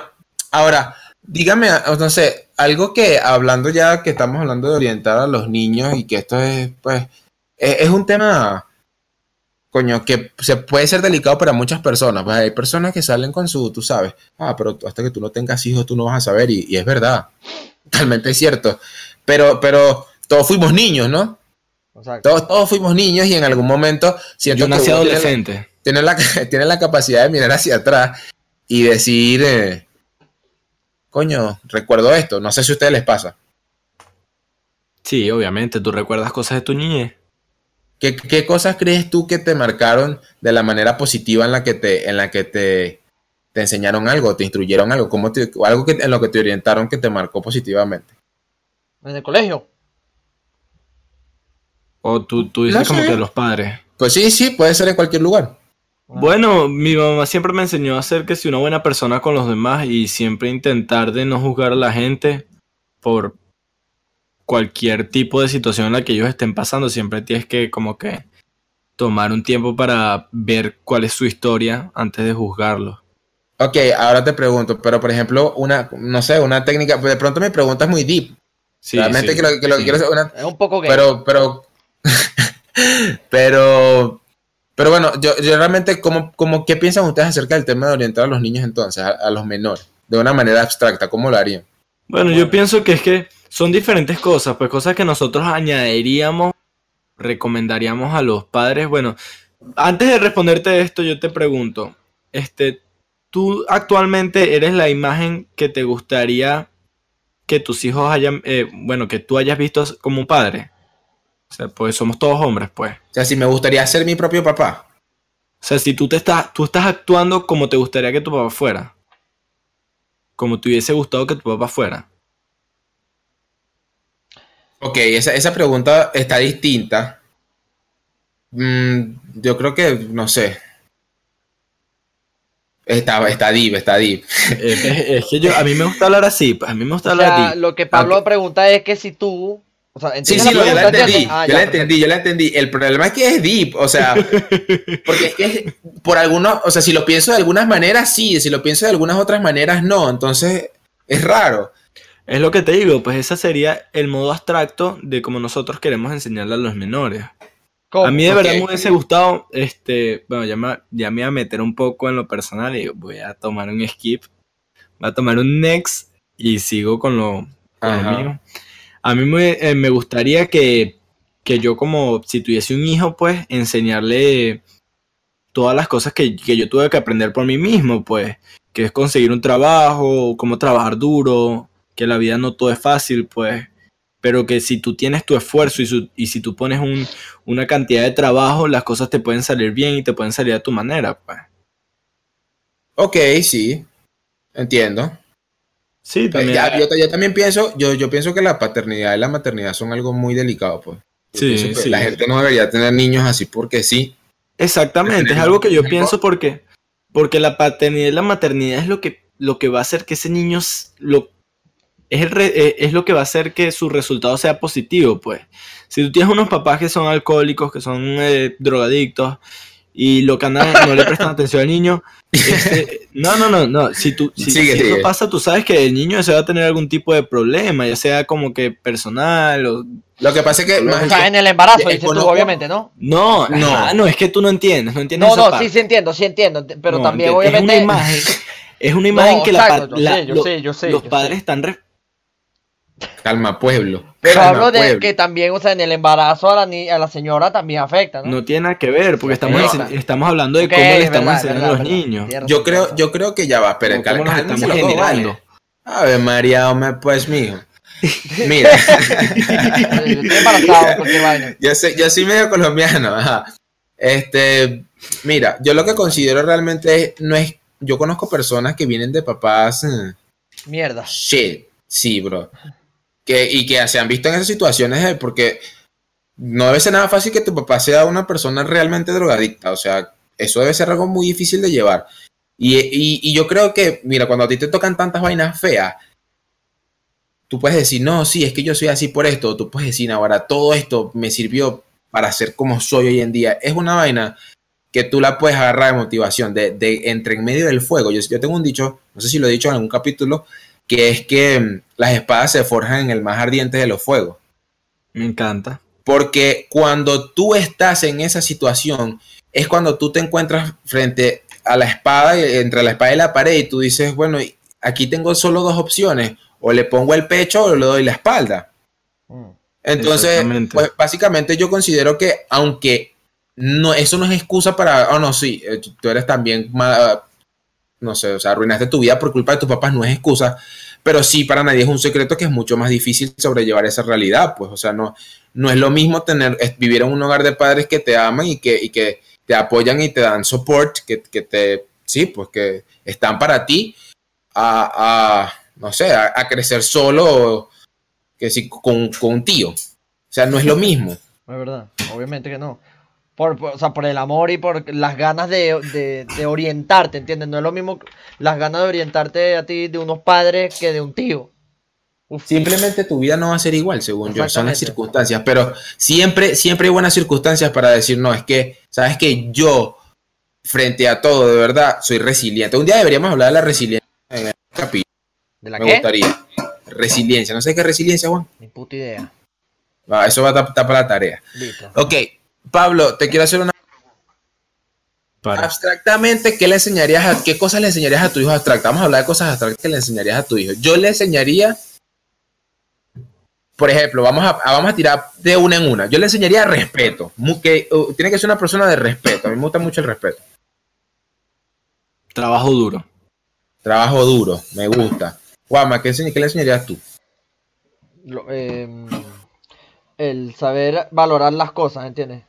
ahora, dígame, no sé, algo que hablando ya que estamos hablando de orientar a los niños y que esto es, pues, es, es un tema, coño, que se puede ser delicado para muchas personas. Pues hay personas que salen con su, tú sabes, ah, pero hasta que tú no tengas hijos tú no vas a saber y, y es verdad, totalmente cierto. Pero, pero todos fuimos niños, ¿no? Todos, todos fuimos niños y en algún momento siento Yo que nací la- adolescente. tiene la, <laughs> tiene la capacidad de mirar hacia atrás y decir, eh, coño, recuerdo esto, no sé si a ustedes les pasa. Sí, obviamente, tú recuerdas cosas de tu niñez. ¿Qué, qué cosas crees tú que te marcaron de la manera positiva en la que te, en la que te, te enseñaron algo, te instruyeron algo, cómo te- o algo que, en lo que te orientaron que te marcó positivamente? En el colegio. O tú, tú dices No como que los padres. Pues sí, sí, puede ser en cualquier lugar. Bueno, mi mamá siempre me enseñó a ser que si una buena persona con los demás y siempre intentar de no juzgar a la gente por cualquier tipo de situación en la que ellos estén pasando. Siempre tienes que como que tomar un tiempo para ver cuál es su historia antes de juzgarlo. Ok, ahora te pregunto, pero por ejemplo, una, no sé, una técnica, de pronto me preguntas muy deep. Sí, Realmente sí, que lo que, lo que quiero es una, Es un poco gay. Pero, pero, <laughs> pero, pero bueno, yo, realmente, ¿cómo, cómo, ¿qué piensan ustedes acerca del tema de orientar a los niños entonces, a, a los menores? De una manera abstracta, ¿cómo lo harían? Bueno, yo pienso que es que son diferentes cosas, pues cosas que nosotros añadiríamos, recomendaríamos a los padres. Bueno, antes de responderte esto, yo te pregunto, este, ¿tú actualmente eres la imagen que te gustaría que tus hijos hayan, eh, bueno, que tú hayas visto como padre? O sea, pues somos todos hombres, pues. O sea, si me gustaría ser mi propio papá. O sea, si tú te estás, tú estás actuando como te gustaría que tu papá fuera. Como te hubiese gustado que tu papá fuera. Ok, esa, esa pregunta está distinta. Mm, yo creo que, no sé. Está, está deep, está deep. Es, que yo, a mí me gusta hablar así, pues, a mí me gusta O hablar sea, así. lo que Pablo Ok. pregunta es que si tú. O sea, Sí, ¿entiendes sí, lo, yo la entendí. Ah, yo ya, la entendí, yo la entendí. El problema es que es deep, o sea, <laughs> porque es que por algunos, o sea, si lo pienso de algunas maneras, sí, si lo pienso de algunas otras maneras, no, entonces es raro. Es lo que te digo, pues ese sería el modo abstracto de como nosotros queremos enseñarle a los menores. ¿Cómo? A mí de verdad me hubiese gustado, este, bueno, ya me, ya me voy a meter un poco en lo personal y voy a tomar un skip, voy a tomar un next y sigo con lo, con lo mío. A mí me, eh, me gustaría que, que yo como si tuviese un hijo, pues enseñarle todas las cosas que, que yo tuve que aprender por mí mismo, pues, que es conseguir un trabajo, cómo trabajar duro, que la vida no todo es fácil, pues, pero que si tú tienes tu esfuerzo y, si tú pones un- una cantidad de trabajo, las cosas te pueden salir bien y te pueden salir a tu manera, pues. Ok, sí, entiendo. Sí, Eh, también. ya, yo, yo también pienso, yo, yo pienso que la paternidad y la maternidad son algo muy delicado, pues. Yo Sí, sí. La gente no debería tener niños así porque sí. Exactamente, es algo que yo pienso porque, porque la paternidad y la maternidad es lo que, lo que va a hacer que ese niño s- lo, es, el re- eh, es lo que va a hacer que su resultado sea positivo, pues. Si tú tienes unos papás que son alcohólicos, que son eh, drogadictos, y lo que andan no le prestan atención al niño, este, <laughs> no, no, no, no, si, tú, si, Sigue, si sigue. eso pasa, tú sabes que el niño se va a tener algún tipo de problema, ya sea como que personal o... Lo que pasa es que... O más- sea, en el embarazo, dices tú, obviamente, ¿no? No, No. no, no, es que tú no entiendes, no entiendes No, esa no, parte. sí, sí entiendo, sí entiendo. ent- Pero No, también, entiendo. obviamente. Es una imagen. Es una <laughs> imagen No, que la, exacto, yo la- sé, yo lo- sé, yo sé, los yo padres sé. están. re- Calma, pueblo. Pero Calma, hablo de pueblo. que también, o sea, en el embarazo a la, ni- a la señora también afecta, ¿no? No tiene nada que ver, porque estamos, estamos hablando de cómo le es estamos verdad, enseñando verdad, a los verdad. niños. Yo creo, yo creo que ya va, esperen, Cómo nos cálmense estamos generando. vale. A ver, María, hombre, pues, mijo. <laughs> Mira, Yo estoy embarazado, cualquier vaina. <laughs> yo, sé, yo soy medio colombiano, ajá. Este, mira, yo lo que considero realmente es, no es, yo conozco personas que vienen de papás, mm, Mierda. shit, sí, bro. Que, y que se han visto en esas situaciones de- porque no debe ser nada fácil que tu papá sea una persona realmente drogadicta, o sea, eso debe ser algo muy difícil de llevar. Y, y- y yo creo que, mira, cuando a ti te tocan tantas vainas feas, tú puedes decir, no, sí, es que yo soy así por esto, tú puedes decir, ahora todo esto me sirvió para ser como soy hoy en día. Es una vaina que tú la puedes agarrar de motivación, de, de entre en medio del fuego. Yo, yo tengo un dicho, no sé si lo he dicho en algún capítulo, que es que mm, las espadas se forjan en el más ardiente de los fuegos. Me encanta. Porque cuando tú estás en esa situación, es cuando tú te encuentras frente a la espada, entre la espada y la pared, y tú dices, bueno, aquí tengo solo dos opciones, o le pongo el pecho o le doy la espalda. Mm. Entonces, pues básicamente yo considero que aunque no, eso no es excusa para, oh no, sí, eh, tú eres también, no sé, o sea, arruinaste tu vida por culpa de tus papás, no es excusa, pero sí para nadie es un secreto que es mucho más difícil sobrellevar esa realidad, pues, o sea, no, no es lo mismo tener, vivir en un hogar de padres que te aman y que, y que te apoyan y te dan support, que, que te, sí, pues que están para ti, a, a no sé, a, crecer solo que sí, con, con un tío. O sea, no es lo mismo. Es verdad, obviamente que no. Por, o sea, por el amor y por las ganas de, de, orientarte, ¿entiendes? No es lo mismo las ganas de orientarte a ti de unos padres que de un tío. Simplemente tu vida no va a ser igual, según yo, son las circunstancias, pero siempre, siempre hay buenas circunstancias para decir, no, es que, sabes que yo, frente a todo, de verdad, soy resiliente. Un día deberíamos hablar de la resiliencia en el capítulo. ¿De la Me gustaría. Resiliencia, no sé qué es resiliencia, Juan. Ni puta idea. eso va a estar para la tarea. Listo. Ok, Pablo, te quiero hacer una Abstractamente, ¿qué le enseñarías a, qué cosas le enseñarías a tu hijo abstracta? Vamos a hablar de cosas abstractas que le enseñarías a tu hijo. Yo le enseñaría por ejemplo, vamos a, vamos a tirar de una en una. Yo le enseñaría respeto. Que, uh, tiene que ser una persona de respeto. A mí me gusta mucho el respeto. Trabajo duro. Trabajo duro, me gusta. Guama, ¿qué, le enseñarías tú? Em, el saber valorar las cosas, ¿entiendes?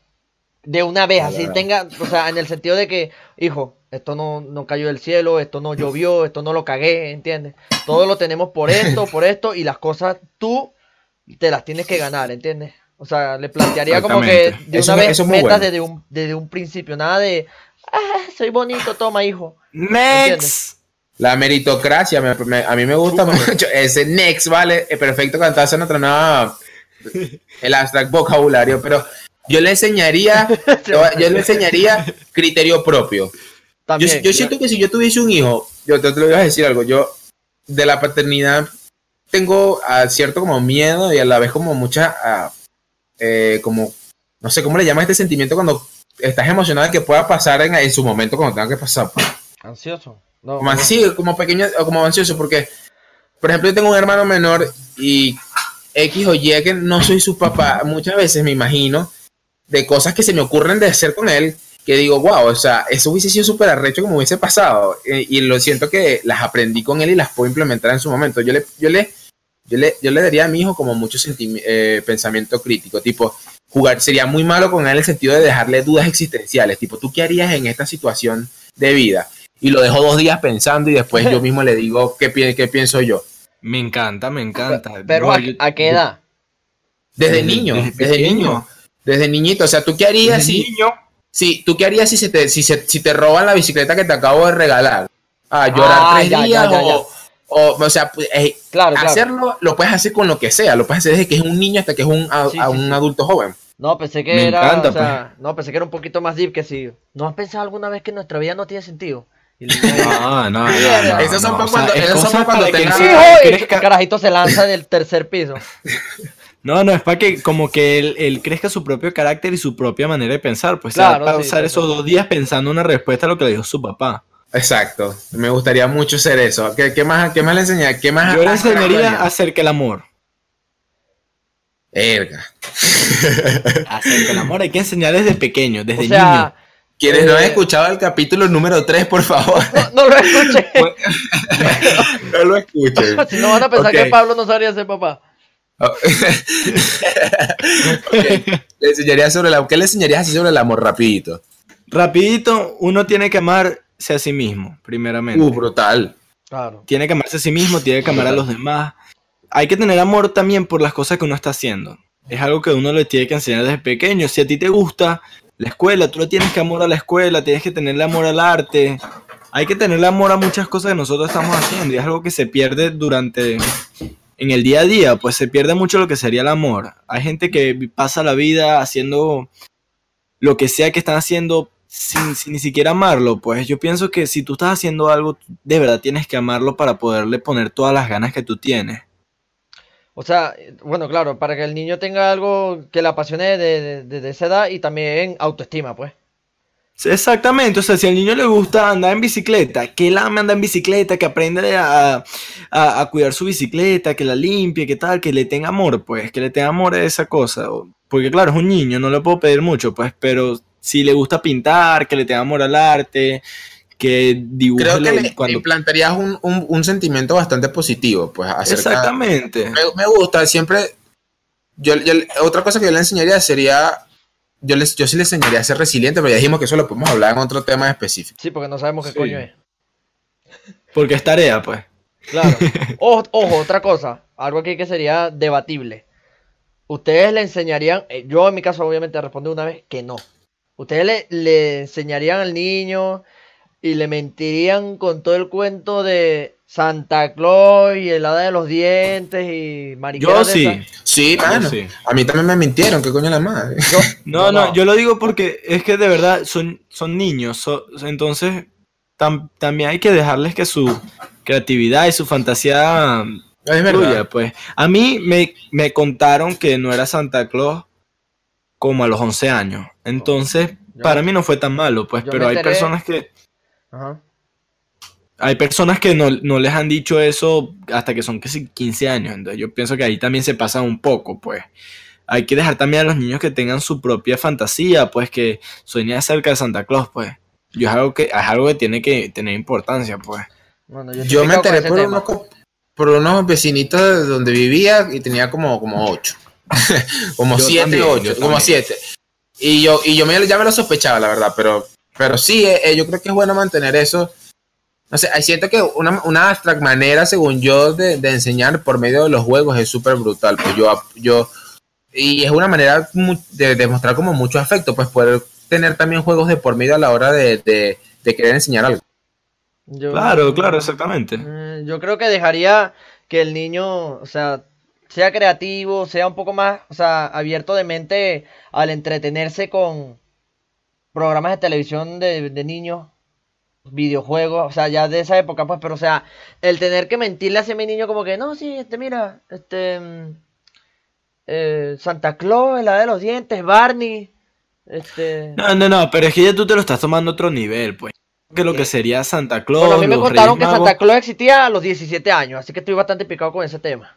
De una vez, así tenga, o sea, en el sentido de que, hijo, esto no, no cayó del cielo, esto no llovió, <laughs> esto no lo cagué, ¿entiendes? Todo lo tenemos por esto, por esto, y las cosas tú te las tienes que ganar, ¿entiendes? O sea, le plantearía como que de una vez metas desde, un, desde un principio, nada de, ah, soy bonito, toma, hijo. Next. La meritocracia, a mí me gusta mucho ese next, ¿vale? Perfecto cantarse en otra nueva, el abstract vocabulario, pero yo le enseñaría, <laughs> yo le enseñaría criterio propio. yo, siento que si yo tuviese un hijo, yo te, te lo voy a decir algo, yo de la paternidad tengo a cierto como miedo y a la vez como mucha, eh, como, no sé cómo le llama este sentimiento cuando estás emocionado de que pueda pasar en, su momento cuando tenga que pasar. Pues. Ansioso. No, como, Sí, como pequeño, o como ansioso, porque, por ejemplo, yo tengo un hermano menor y X o Y que no soy su papá, muchas veces me imagino de cosas que se me ocurren de hacer con él, que digo, wow, o sea, eso hubiese sido súper arrecho como hubiese pasado. y lo siento que las aprendí con él y las puedo implementar en su momento. Yo le, yo le yo le, yo le daría a mi hijo como mucho eh, pensamiento crítico, tipo, jugar sería muy malo con él en el sentido de dejarle dudas existenciales, tipo, ¿tú qué harías en esta situación de vida? Y lo dejo dos días pensando y después yo <laughs> mismo le digo qué, qué pienso yo. Me encanta, me encanta. Pero, ¿a, qué edad? Desde, niño, desde, niño. Desde niñito, o sea, ¿tú qué harías si... Niño. Sí, ¿tú qué harías si, se te, si, se, si te roban la bicicleta que te acabo de regalar? Ah, llorar ah, tres días o o, o sea, pues, eh, claro, hacerlo lo puedes hacer con lo que sea, lo puedes hacer desde que es un niño hasta que es un, un adulto joven. No, pensé que era, o sea, pues. no, pensé que era un poquito más deep que si, ¿no has pensado alguna vez que nuestra vida no tiene sentido? no, no, no, Esos son cuando, esos son cuando te el carajito se lanza del tercer piso. <laughs> No, no, es para que como que él, crezca su propio carácter y su propia manera de pensar. Pues claro, para pasar esos dos días pensando una respuesta a lo que le dijo su papá. Exacto. Me gustaría mucho ser eso. ¿Qué, más, qué más le enseñaría? ¿Qué más Yo le enseñaría a hacer que el amor. Verga. <laughs> hacer que el amor hay que enseñar desde pequeño, desde niño. Quienes no han eh, escuchado el capítulo número 3, por favor. No, lo escuchen. no lo <laughs> escuchen. <laughs> si no van a pensar que Pablo no sabría ser papá. Le enseñaría sobre la... ¿Qué le enseñarías así sobre el amor? Rapidito. Rapidito, uno tiene que amar a sí mismo, primeramente. Uh, brutal. Claro. Tiene que amarse a sí mismo, tiene que amar a los demás. Hay que tener amor también por las cosas que uno está haciendo. Es algo que uno le tiene que enseñar desde pequeño. Si a ti te gusta la escuela, tú le tienes que amor a la escuela, tienes que tenerle amor al arte. Hay que tenerle amor a muchas cosas que nosotros estamos haciendo y es algo que se pierde durante en el día a día, pues se pierde mucho lo que sería el amor. Hay gente que pasa la vida haciendo lo que sea que están haciendo sin, ni siquiera amarlo, pues yo pienso que si tú estás haciendo algo, de verdad tienes que amarlo para poderle poner todas las ganas que tú tienes. O sea, bueno, claro, para que el niño tenga algo que le apasione desde de, de esa edad y también autoestima, pues. Exactamente, o sea, si al niño le gusta andar en bicicleta, que él ame andar en bicicleta, que aprenda a, a, a, cuidar su bicicleta, que la limpie, que tal, que le tenga amor, pues, que le tenga amor a esa cosa. Porque claro, es un niño, no le puedo pedir mucho, pues, pero si le gusta pintar, que le tenga amor al arte, que dibuje. Creo que le cuando... implantarías un, un, un, sentimiento bastante positivo, pues, acerca, Exactamente. Me, me gusta, siempre... Yo, yo, otra cosa que yo le enseñaría sería yo, les, yo sí les enseñaría a ser resiliente, pero ya dijimos que eso lo podemos hablar en otro tema específico. Sí, porque no sabemos qué sí. coño es. Porque es tarea, pues. Claro. <laughs> Ojo, ojo, otra cosa. Algo aquí que sería debatible. Ustedes le enseñarían, eh, yo en mi caso obviamente respondí una vez que no. Ustedes le, le enseñarían al niño y le mentirían con todo el cuento de Santa Claus y el hada de los dientes y Yo sí. Sí, mano. Sí. A mí también me mintieron, qué coño la madre. Yo, <laughs> no, no, no, yo lo digo porque es que de verdad son, son niños. So, entonces tam, también hay que dejarles que su creatividad y su fantasía es fluya, pues. A mí me, me, contaron que no era Santa Claus como a los 11 años. Entonces, yo, para mí no fue tan malo, pues, pero hay personas que... Ajá hay personas que no, no, les han dicho eso hasta que son casi 15 años. Entonces yo pienso que ahí también se pasa un poco, pues. Hay que dejar también a los niños que tengan su propia fantasía, pues que sueñen acerca de Santa Claus, pues. Yo es algo que, es algo que tiene que tener importancia, pues. Bueno, yo, yo me enteré por unos, por unos, vecinitos de donde vivía y tenía como, como 8. <laughs> como 7, 8, como 7. Y yo, y yo me, ya me lo sospechaba, la verdad, pero, pero sí, eh, yo creo que es bueno mantener eso no sé, siento que una, una abstract manera, según yo, de, de, enseñar por medio de los juegos es súper brutal. Pues yo, yo, y es una manera de demostrar como mucho afecto, pues poder tener también juegos de por medio a la hora de, de, de querer enseñar algo. Yo, claro, claro, exactamente. Eh, yo creo que dejaría que el niño, o sea, sea creativo, sea un poco más, o sea, abierto de mente al entretenerse con programas de televisión de, de niños videojuegos, o sea, ya de esa época, pues, pero o sea, el tener que mentirle a ese mi niño como que, no, sí, este, mira, este, eh, Santa Claus, la de los dientes, Barney, este... No, no, no, pero es que ya tú te lo estás tomando a otro nivel, pues. Que lo que sería Santa Claus. Bueno, a mí me contaron que Santa Claus existía a los 17 años, así que estoy bastante picado con ese tema.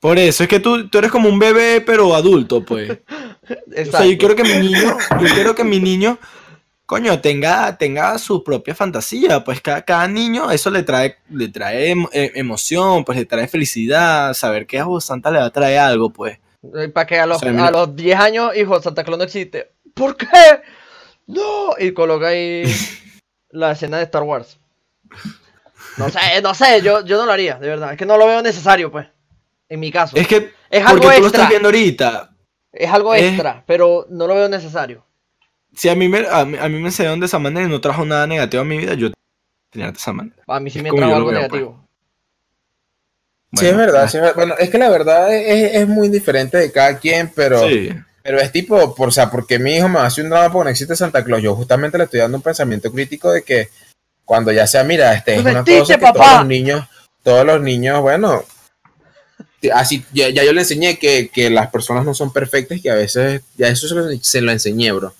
Por eso, es que tú, tú eres como un bebé, pero adulto, pues. Exacto. <laughs> O sea, yo quiero que mi niño, yo quiero que mi niño coño, tenga, tenga su propia fantasía, pues cada, cada niño eso le trae, le trae eh, emoción, pues le trae felicidad, saber que a Santa le va a traer algo, pues. Para que a los, o sea, a los 10 años, hijo, Santa Claus no existe. ¿Por qué? No. Y coloca ahí <laughs> la escena de Star Wars. No sé, no sé, yo, yo no lo haría, de verdad. Es que no lo veo necesario, pues. En mi caso. Es que es algo porque extra. lo estás viendo ahorita. Es algo es... extra, pero no lo veo necesario si a mí me, a mí, a mí me enseñaron de esa manera y no trajo nada negativo a mi vida, yo tenía de esa manera. A mí sí me trajo algo veo, negativo. Pues. Sí, es verdad, sí, es verdad. Bueno, es que la verdad es, es, muy diferente de cada quien, pero, sí. pero es tipo, por, o sea, porque mi hijo me hace un drama porque no existe Santa Claus. Yo justamente le estoy dando un pensamiento crítico de que cuando ya sea, mira, este es una cosa que papá? todos los niños, todos los niños, bueno, así ya, ya yo le enseñé que, que, las personas no son perfectas y que a veces, ya eso se lo, se lo enseñé, bro.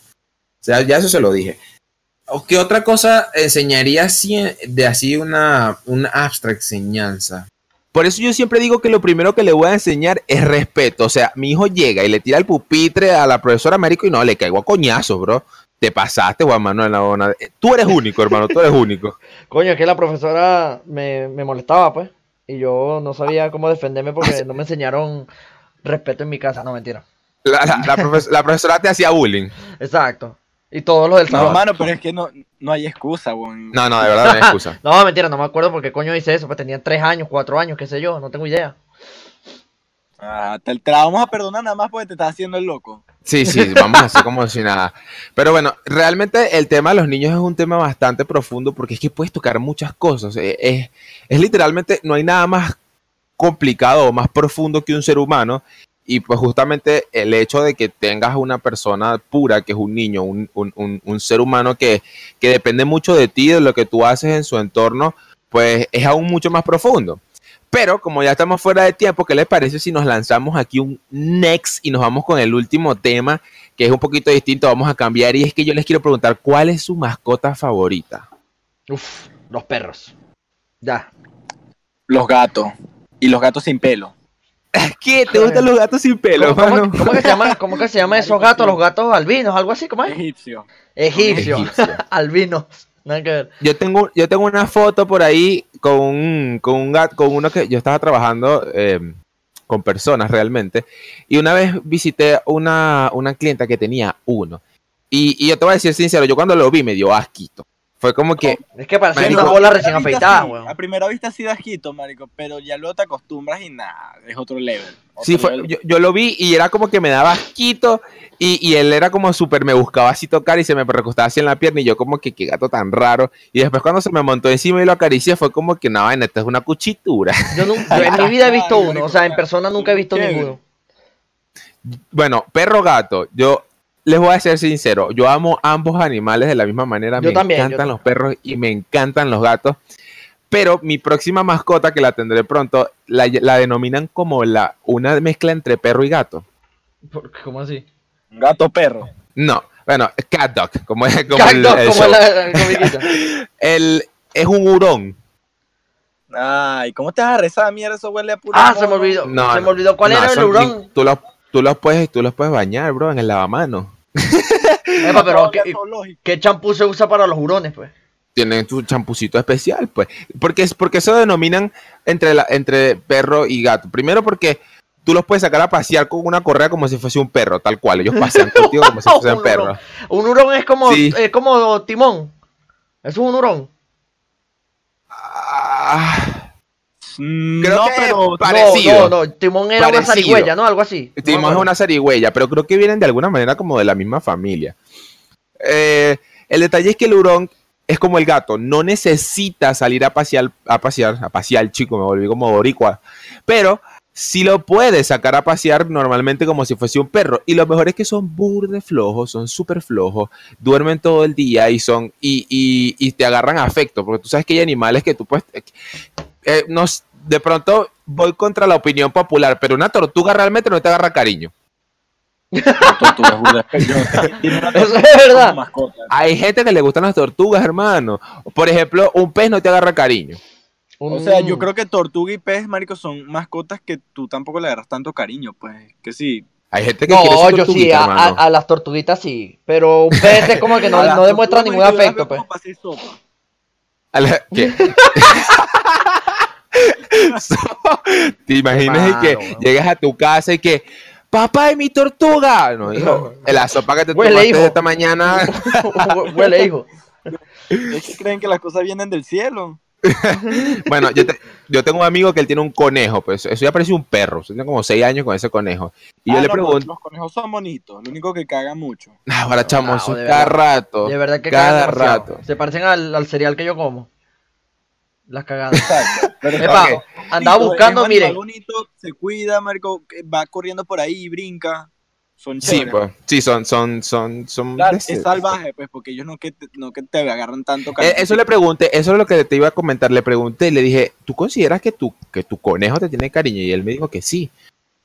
O sea, ya eso se lo dije. ¿Qué otra cosa enseñaría así, de así una, una abstract enseñanza? Por eso yo siempre digo que lo primero que le voy a enseñar es respeto. O sea, mi hijo llega y le tira el pupitre a la profesora Américo y no, le caigo a coñazos, bro. Te pasaste, Juan Manuel. No, tú eres único, hermano, tú eres único. <laughs> Coño, es que la profesora me, me molestaba, pues. Y yo no sabía cómo defenderme porque <laughs> no me enseñaron respeto en mi casa. No, mentira. La, la, la, profes la profesora te hacía bullying. Exacto. Y todo lo del salón. No, mano, pero es que no, no hay excusa, weón. No, no, de verdad no hay excusa. <laughs> no, mentira, no me acuerdo porque coño hice eso. Pues tenía tres años, cuatro años, qué sé yo, no tengo idea. Ah, te, te, la vamos a perdonar nada más porque te estás haciendo el loco. Sí, sí, <laughs> vamos a hacer como si nada. Pero bueno, realmente el tema de los niños es un tema bastante profundo porque es que puedes tocar muchas cosas. Es, es, es literalmente, no hay nada más complicado o más profundo que un ser humano y pues justamente el hecho de que tengas una persona pura, que es un niño, un, un- un- un ser humano que, que depende mucho de ti, de lo que tú haces en su entorno, pues es aún mucho más profundo. Pero como ya estamos fuera de tiempo, ¿qué les parece si nos lanzamos aquí un next y nos vamos con el último tema, que es un poquito distinto, vamos a cambiar y es que yo les quiero preguntar, ¿cuál es su mascota favorita? Uf, los perros. Ya. Los gatos. Y los gatos sin pelo. <laughs> ¿Qué? ¿Te gustan los gatos sin pelo, ¿Cómo, mano? cómo que se llama, cómo que se llama esos gatos? Los gatos albinos, algo así, ¿cómo es? Egipcio. Egipcios. Egipcio. <laughs> albinos. Nada que ver. Yo tengo, yo tengo una foto por ahí con un, con un gato, con uno que yo estaba trabajando eh, con personas realmente. Y una vez visité una, una clienta que tenía uno. Y, y yo te voy a decir sincero, yo cuando lo vi me dio asquito. Fue como que, Es que parece Marico, una bola recién afeitada, sí, weón. A primera vista sí da asquito, marico, pero ya luego te acostumbras y nada, es otro level. Otro sí, fue, level. yo, yo lo vi y era como que me daba asquito. Y, y él era como súper, me buscaba así tocar y se me recostaba así en la pierna. Y yo como que, qué gato tan raro. Y después cuando se me montó encima y lo acaricié, fue como que, no, vaina, esto es una cuchitura. Yo, nunca, yo en mi <laughs> vida he visto uno, o sea, en persona nunca he visto ninguno. Bueno, perro gato, yo les voy a ser sincero, yo amo ambos animales de la misma manera, Yo me también, yo encantan también. los perros y me encantan los gatos, pero mi próxima mascota que la tendré pronto la, la denominan como la una mezcla entre perro y gato. ¿Por- ¿Cómo así? Gato perro. No, bueno, cat dog, como es como el, Cactus, el como show. la. <laughs> El- es un hurón. Ay, ¿cómo te vas a rezar, mierda? Eso huele a puro Ah, se me olvidó. No, se me olvidó. ¿Cuál No, era el hurón? Tú los, tú los puedes, tú los puedes bañar, bro, en el lavamanos. Epa, pero ¿qué, champú se usa para los hurones, pues? tienen su champucito especial, pues. Porque es porque se denominan entre, la, entre perro y gato. Primero porque tú los puedes sacar a pasear con una correa como si fuese un perro, tal cual. Ellos pasean <laughs> contigo como si fuesen Un perros. hurón. Un hurón es como, Sí. es como timón. Eso es un hurón. Ah, Creo no, que pero Parecido. No, no. Timón era una zarigüeya, ¿no? Algo así. No Timón es una zarigüeya, pero creo que vienen de alguna manera como de la misma familia. Eh, el detalle es que el hurón es como el gato, no necesita salir a pasear, a pasear, a pasear, chico, me volví como boricua, pero sí lo puedes sacar a pasear normalmente como si fuese un perro. Y lo mejor es que son burde flojos, son súper flojos, duermen todo el día y son, y, y- y te agarran afecto, porque tú sabes que hay animales que tú puedes, eh, nos, de pronto voy contra la opinión popular, pero una tortuga realmente no te agarra cariño. tortuga es <laughs> Eso verdad. Hay gente que le gustan las tortugas, hermano. Por ejemplo, un pez no te agarra cariño. O sea, yo creo que tortuga y pez, marico, son mascotas que tú tampoco le agarras tanto cariño, pues. Que sí. Hay gente que quiere No, ser yo sí, a, a- hermano. a las tortuguitas sí. Pero un pez es como que <laughs> no, demuestra ningún afecto, pues. A la- ¿qué? So- <laughs> ¿Te imaginas y que llegas a tu casa y que, papá, ¿y mi tortuga? No, hijo, <laughs> la sopa que te Huele, tomaste hijo. esta mañana. Huele, hijo. Es que creen que las cosas vienen del cielo. <laughs> Bueno, yo, te- yo tengo un amigo que él tiene un conejo, pues eso ya parece un perro. Tiene como seis años con ese conejo. Y yo Ah, le no, pregunto, Los conejos son bonitos, lo único que cagan mucho. <laughs> ah, ahora chamo, eso de es cada verdad. rato. De verdad que cada rato. Se parecen al, al cereal que yo como. Las cagadas. Exacto. Pero Epa, Ok. andaba bonito, buscando, animal bonito, se cuida, marico, que va corriendo por ahí y brinca. Son Sí, chéveres. pues, sí, son, son, son, son. Claro, es salvaje, pues, porque ellos no que te, no que te agarran tanto Eh, cariño. eso le pregunté, eso es lo que te iba a comentar. Le pregunté, le dije, ¿tú consideras que tu, que tu conejo te tiene cariño? Y él me dijo que sí.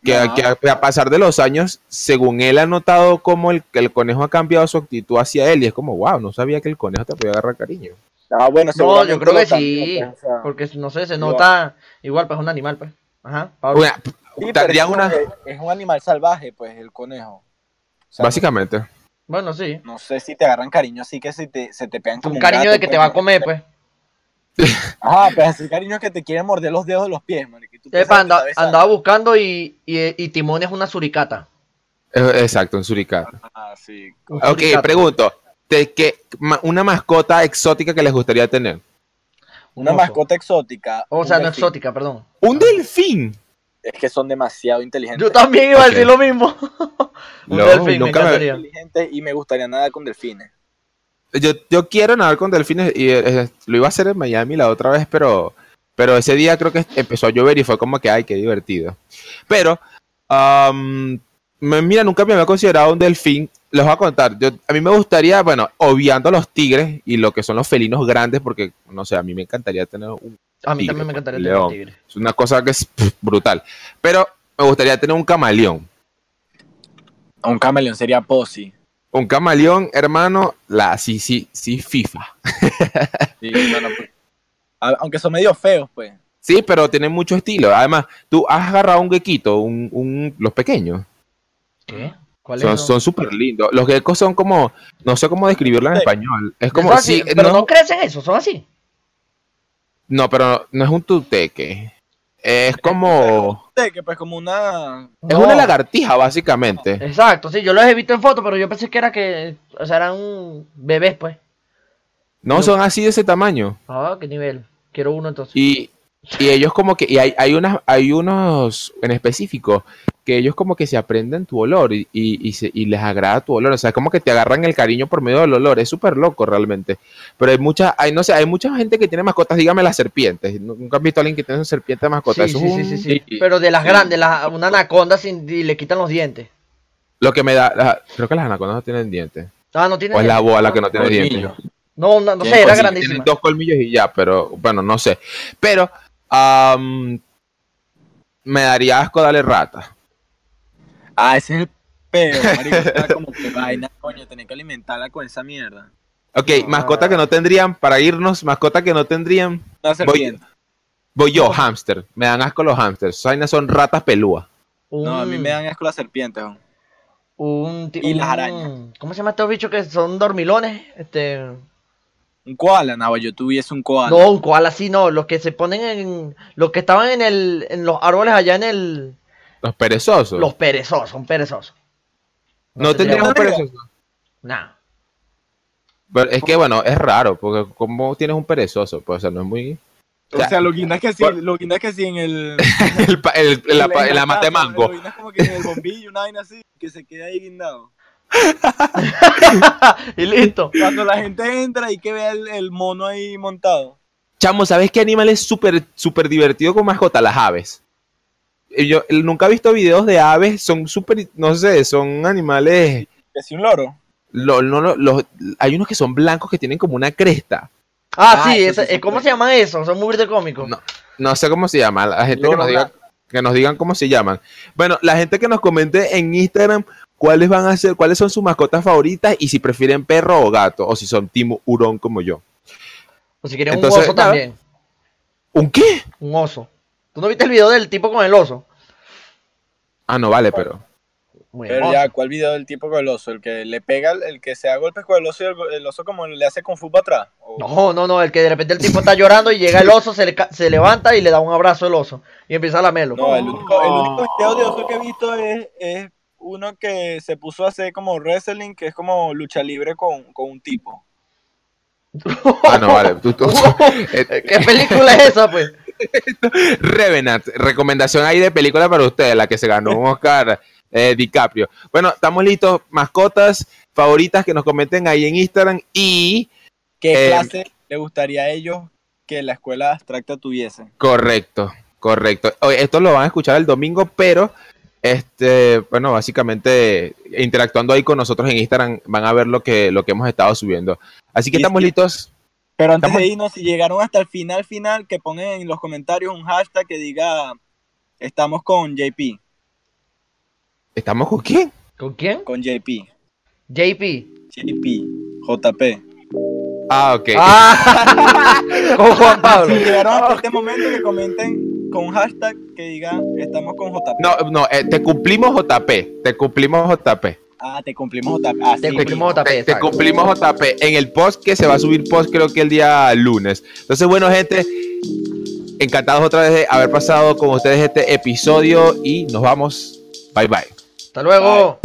Que, No. que a, a pasar de los años, según él ha notado cómo el, que el conejo ha cambiado su actitud hacia él. Y es como, wow, no sabía que el conejo te podía agarrar cariño. Ah, bueno, No, yo creo que sí. también, pues, o sea, Porque no sé, se Igual. nota igual, pues es un animal, pues. Ajá. Pablo. Una- sí, pero tendría es, una, es un animal salvaje, pues, el conejo. O sea, básicamente. Bueno, sí. No sé si te agarran cariño, así que si te, se te pegan como Un cariño gato, de que te pues, va a comer, pues. <laughs> Ajá, pero así cariño que te quiere morder los dedos de los pies, piensas Epa, anda- besando. andaba buscando y, y, y Timón es una suricata. Eh, Exacto, un suricata. Ah, sí. Un Ok, suricata. pregunto. ¿de qué, ma- una mascota exótica que les gustaría tener? Una oso. mascota exótica. O sea, no delfín. exótica, perdón. Un delfín. Es que son demasiado inteligentes. Yo también iba a decir lo mismo. <laughs> Un No, delfín, nunca me- encantaría. inteligentes y me gustaría nadar con delfines. Yo, yo quiero nadar con delfines y eh, lo iba a hacer en Miami la otra vez, pero, pero ese día creo que empezó a llover y fue como que, ay, qué divertido. Pero me- mira, nunca me había considerado un delfín. Les voy a contar. Yo- a mí me gustaría, bueno, obviando a los tigres y lo que son los felinos grandes, porque, no sé, a mí me encantaría tener un. A mí Tigre, también me encantaría tener un león. tigre. Es una cosa que es pff, brutal. Pero me gustaría tener un camaleón. Un camaleón sería Posi. Un camaleón, hermano, la sí, sí, sí, FIFA. Sí, bueno, pues. Aunque son medio feos, pues. Sí, pero tienen mucho estilo. Además, tú has agarrado un gequito, un, un- los pequeños. ¿Qué? ¿Cuál Son es? son súper lindos. Los geckos son como, no sé cómo describirlo en Sí. español. Es como si, pero no, no, crecen eso, son así. No, pero no es un tuteque. Es como, que pues como una... es No. una lagartija básicamente. Exacto, sí, yo los he visto en fotos, pero yo pensé que era que, o sea, eran bebés, pues. No, son así de ese tamaño. Ah, qué nivel. Quiero uno entonces. Y, y ellos como que, y hay, hay, unas, hay unos en específico que ellos como que se aprenden tu olor y, y, y se- y les agrada tu olor. O sea, es como que te agarran el cariño por medio del olor. Es súper loco realmente. Pero hay mucha, hay, no sé, hay mucha gente que tiene mascotas, dígame las serpientes. Nunca han visto a alguien que tiene una serpiente de mascota. Sí, Eso sí, es sí, un- sí, sí. sí. Pero de las grandes, las, una anaconda sin, y le quitan los dientes. Lo que me da, la- creo que las anacondas no tienen dientes. Ah, no tiene O es la boa la que no tiene dientes. No, no, no sé, Tienen era grandísima. Tienen dos colmillos y ya, pero bueno, no sé. Pero me daría asco darle rata. Ah, ese es el peor, <laughs> marico. Está como que vaina, coño, tener que alimentarla con esa mierda. Ok, Ah. mascota que no tendrían, para irnos, mascota que no tendrían, Una serpiente. voy yo, No. hámster. Me dan asco los hámsters. Esas vainas son ratas pelúas. Un, No, a mí me dan asco las serpientes. ¿no? un, Y las arañas. ¿Cómo se llama estos bichos que son dormilones? Este. Un koala, no, yo tuviese un koala. No, un koala así no. Los que se ponen en. Los que estaban en el. En los árboles allá en el. Los perezosos. Los perezosos, son perezosos. no se tendrían un llama. perezoso. Nah. Pero es que bueno, es raro, porque como tienes un perezoso, pues o sea, no es muy. O sea, lo guinda es que sí, Por- lo guinda es que sí en el... el, el- la, mango. Lo guinda es como que en el bombillo, una vaina así, que se queda ahí guindado. <laughs> y listo. Cuando la gente entra y que vea el, el mono ahí montado. Chamo, ¿sabes qué animal es súper súper divertido con mascota? Las aves. Y Yo eh, nunca he visto videos de aves, son súper, no sé, son animales. Que si un loro. lo- no, lo- los- hay unos que son blancos que tienen como una cresta. Ah, Ah, sí, eso sí, sí, ¿cómo se llama eso? Son muy de cómicos. No. No sé cómo se llama. La gente que nos, diga, que nos digan cómo se llaman. Bueno, la gente que nos comente en Instagram cuáles van a ser, cuáles son sus mascotas favoritas y si prefieren perro o gato, o si son Team Hurón como yo. O si quieren Entonces, un oso también. ¿Un qué? Un oso. ¿Tú no viste el video del tipo con el oso? Ah, no vale, pero. Muy Pero hermoso. ya, ¿cuál video del tipo con el oso? El que le pega, el, que se da golpes con el oso y el, el oso como le hace con fútbol atrás. O- No, no, no, el que de repente el tipo está llorando y llega el oso, se, le ca- se levanta y le da un abrazo al oso y empieza a lamerlo. No, el único, el único video de oso que he visto es, es uno que se puso a hacer como wrestling, que es como lucha libre con, con un tipo. <laughs> Ah, no vale. Tú- tú- <laughs> ¿Qué película es esa, pues? Revenant, recomendación ahí de película para ustedes, la que se ganó un Oscar eh, DiCaprio. Bueno, estamos listos. Mascotas favoritas que nos comenten ahí en Instagram y ¿Qué Eh, clase le gustaría a ellos que la escuela abstracta tuviese? correcto, correcto. Oye, esto lo van a escuchar el domingo, pero este, bueno, básicamente interactuando ahí con nosotros en Instagram van a ver lo que lo que hemos estado subiendo. Así que estamos listos. Pero antes Estamos- de irnos, si llegaron hasta el final, final, que pongan en los comentarios un hashtag que diga estamos con JP, ¿Estamos con quién? ¿Con quién? con JP, JP. JP, JP. Ah, ok. Ah, <laughs> con Juan Si Pablo. llegaron hasta este momento, que comenten con un hashtag que diga estamos con JP. No, no, eh, te cumplimos JP, te cumplimos JP. Ah, te cumplimos JP. Ah, Te sí, cumplimos. JP. Te, cumplimos JP en el post que se va a subir post creo que el día lunes. Entonces, bueno, gente, encantados otra vez de haber pasado con ustedes este episodio y nos vamos. Bye bye. Hasta luego.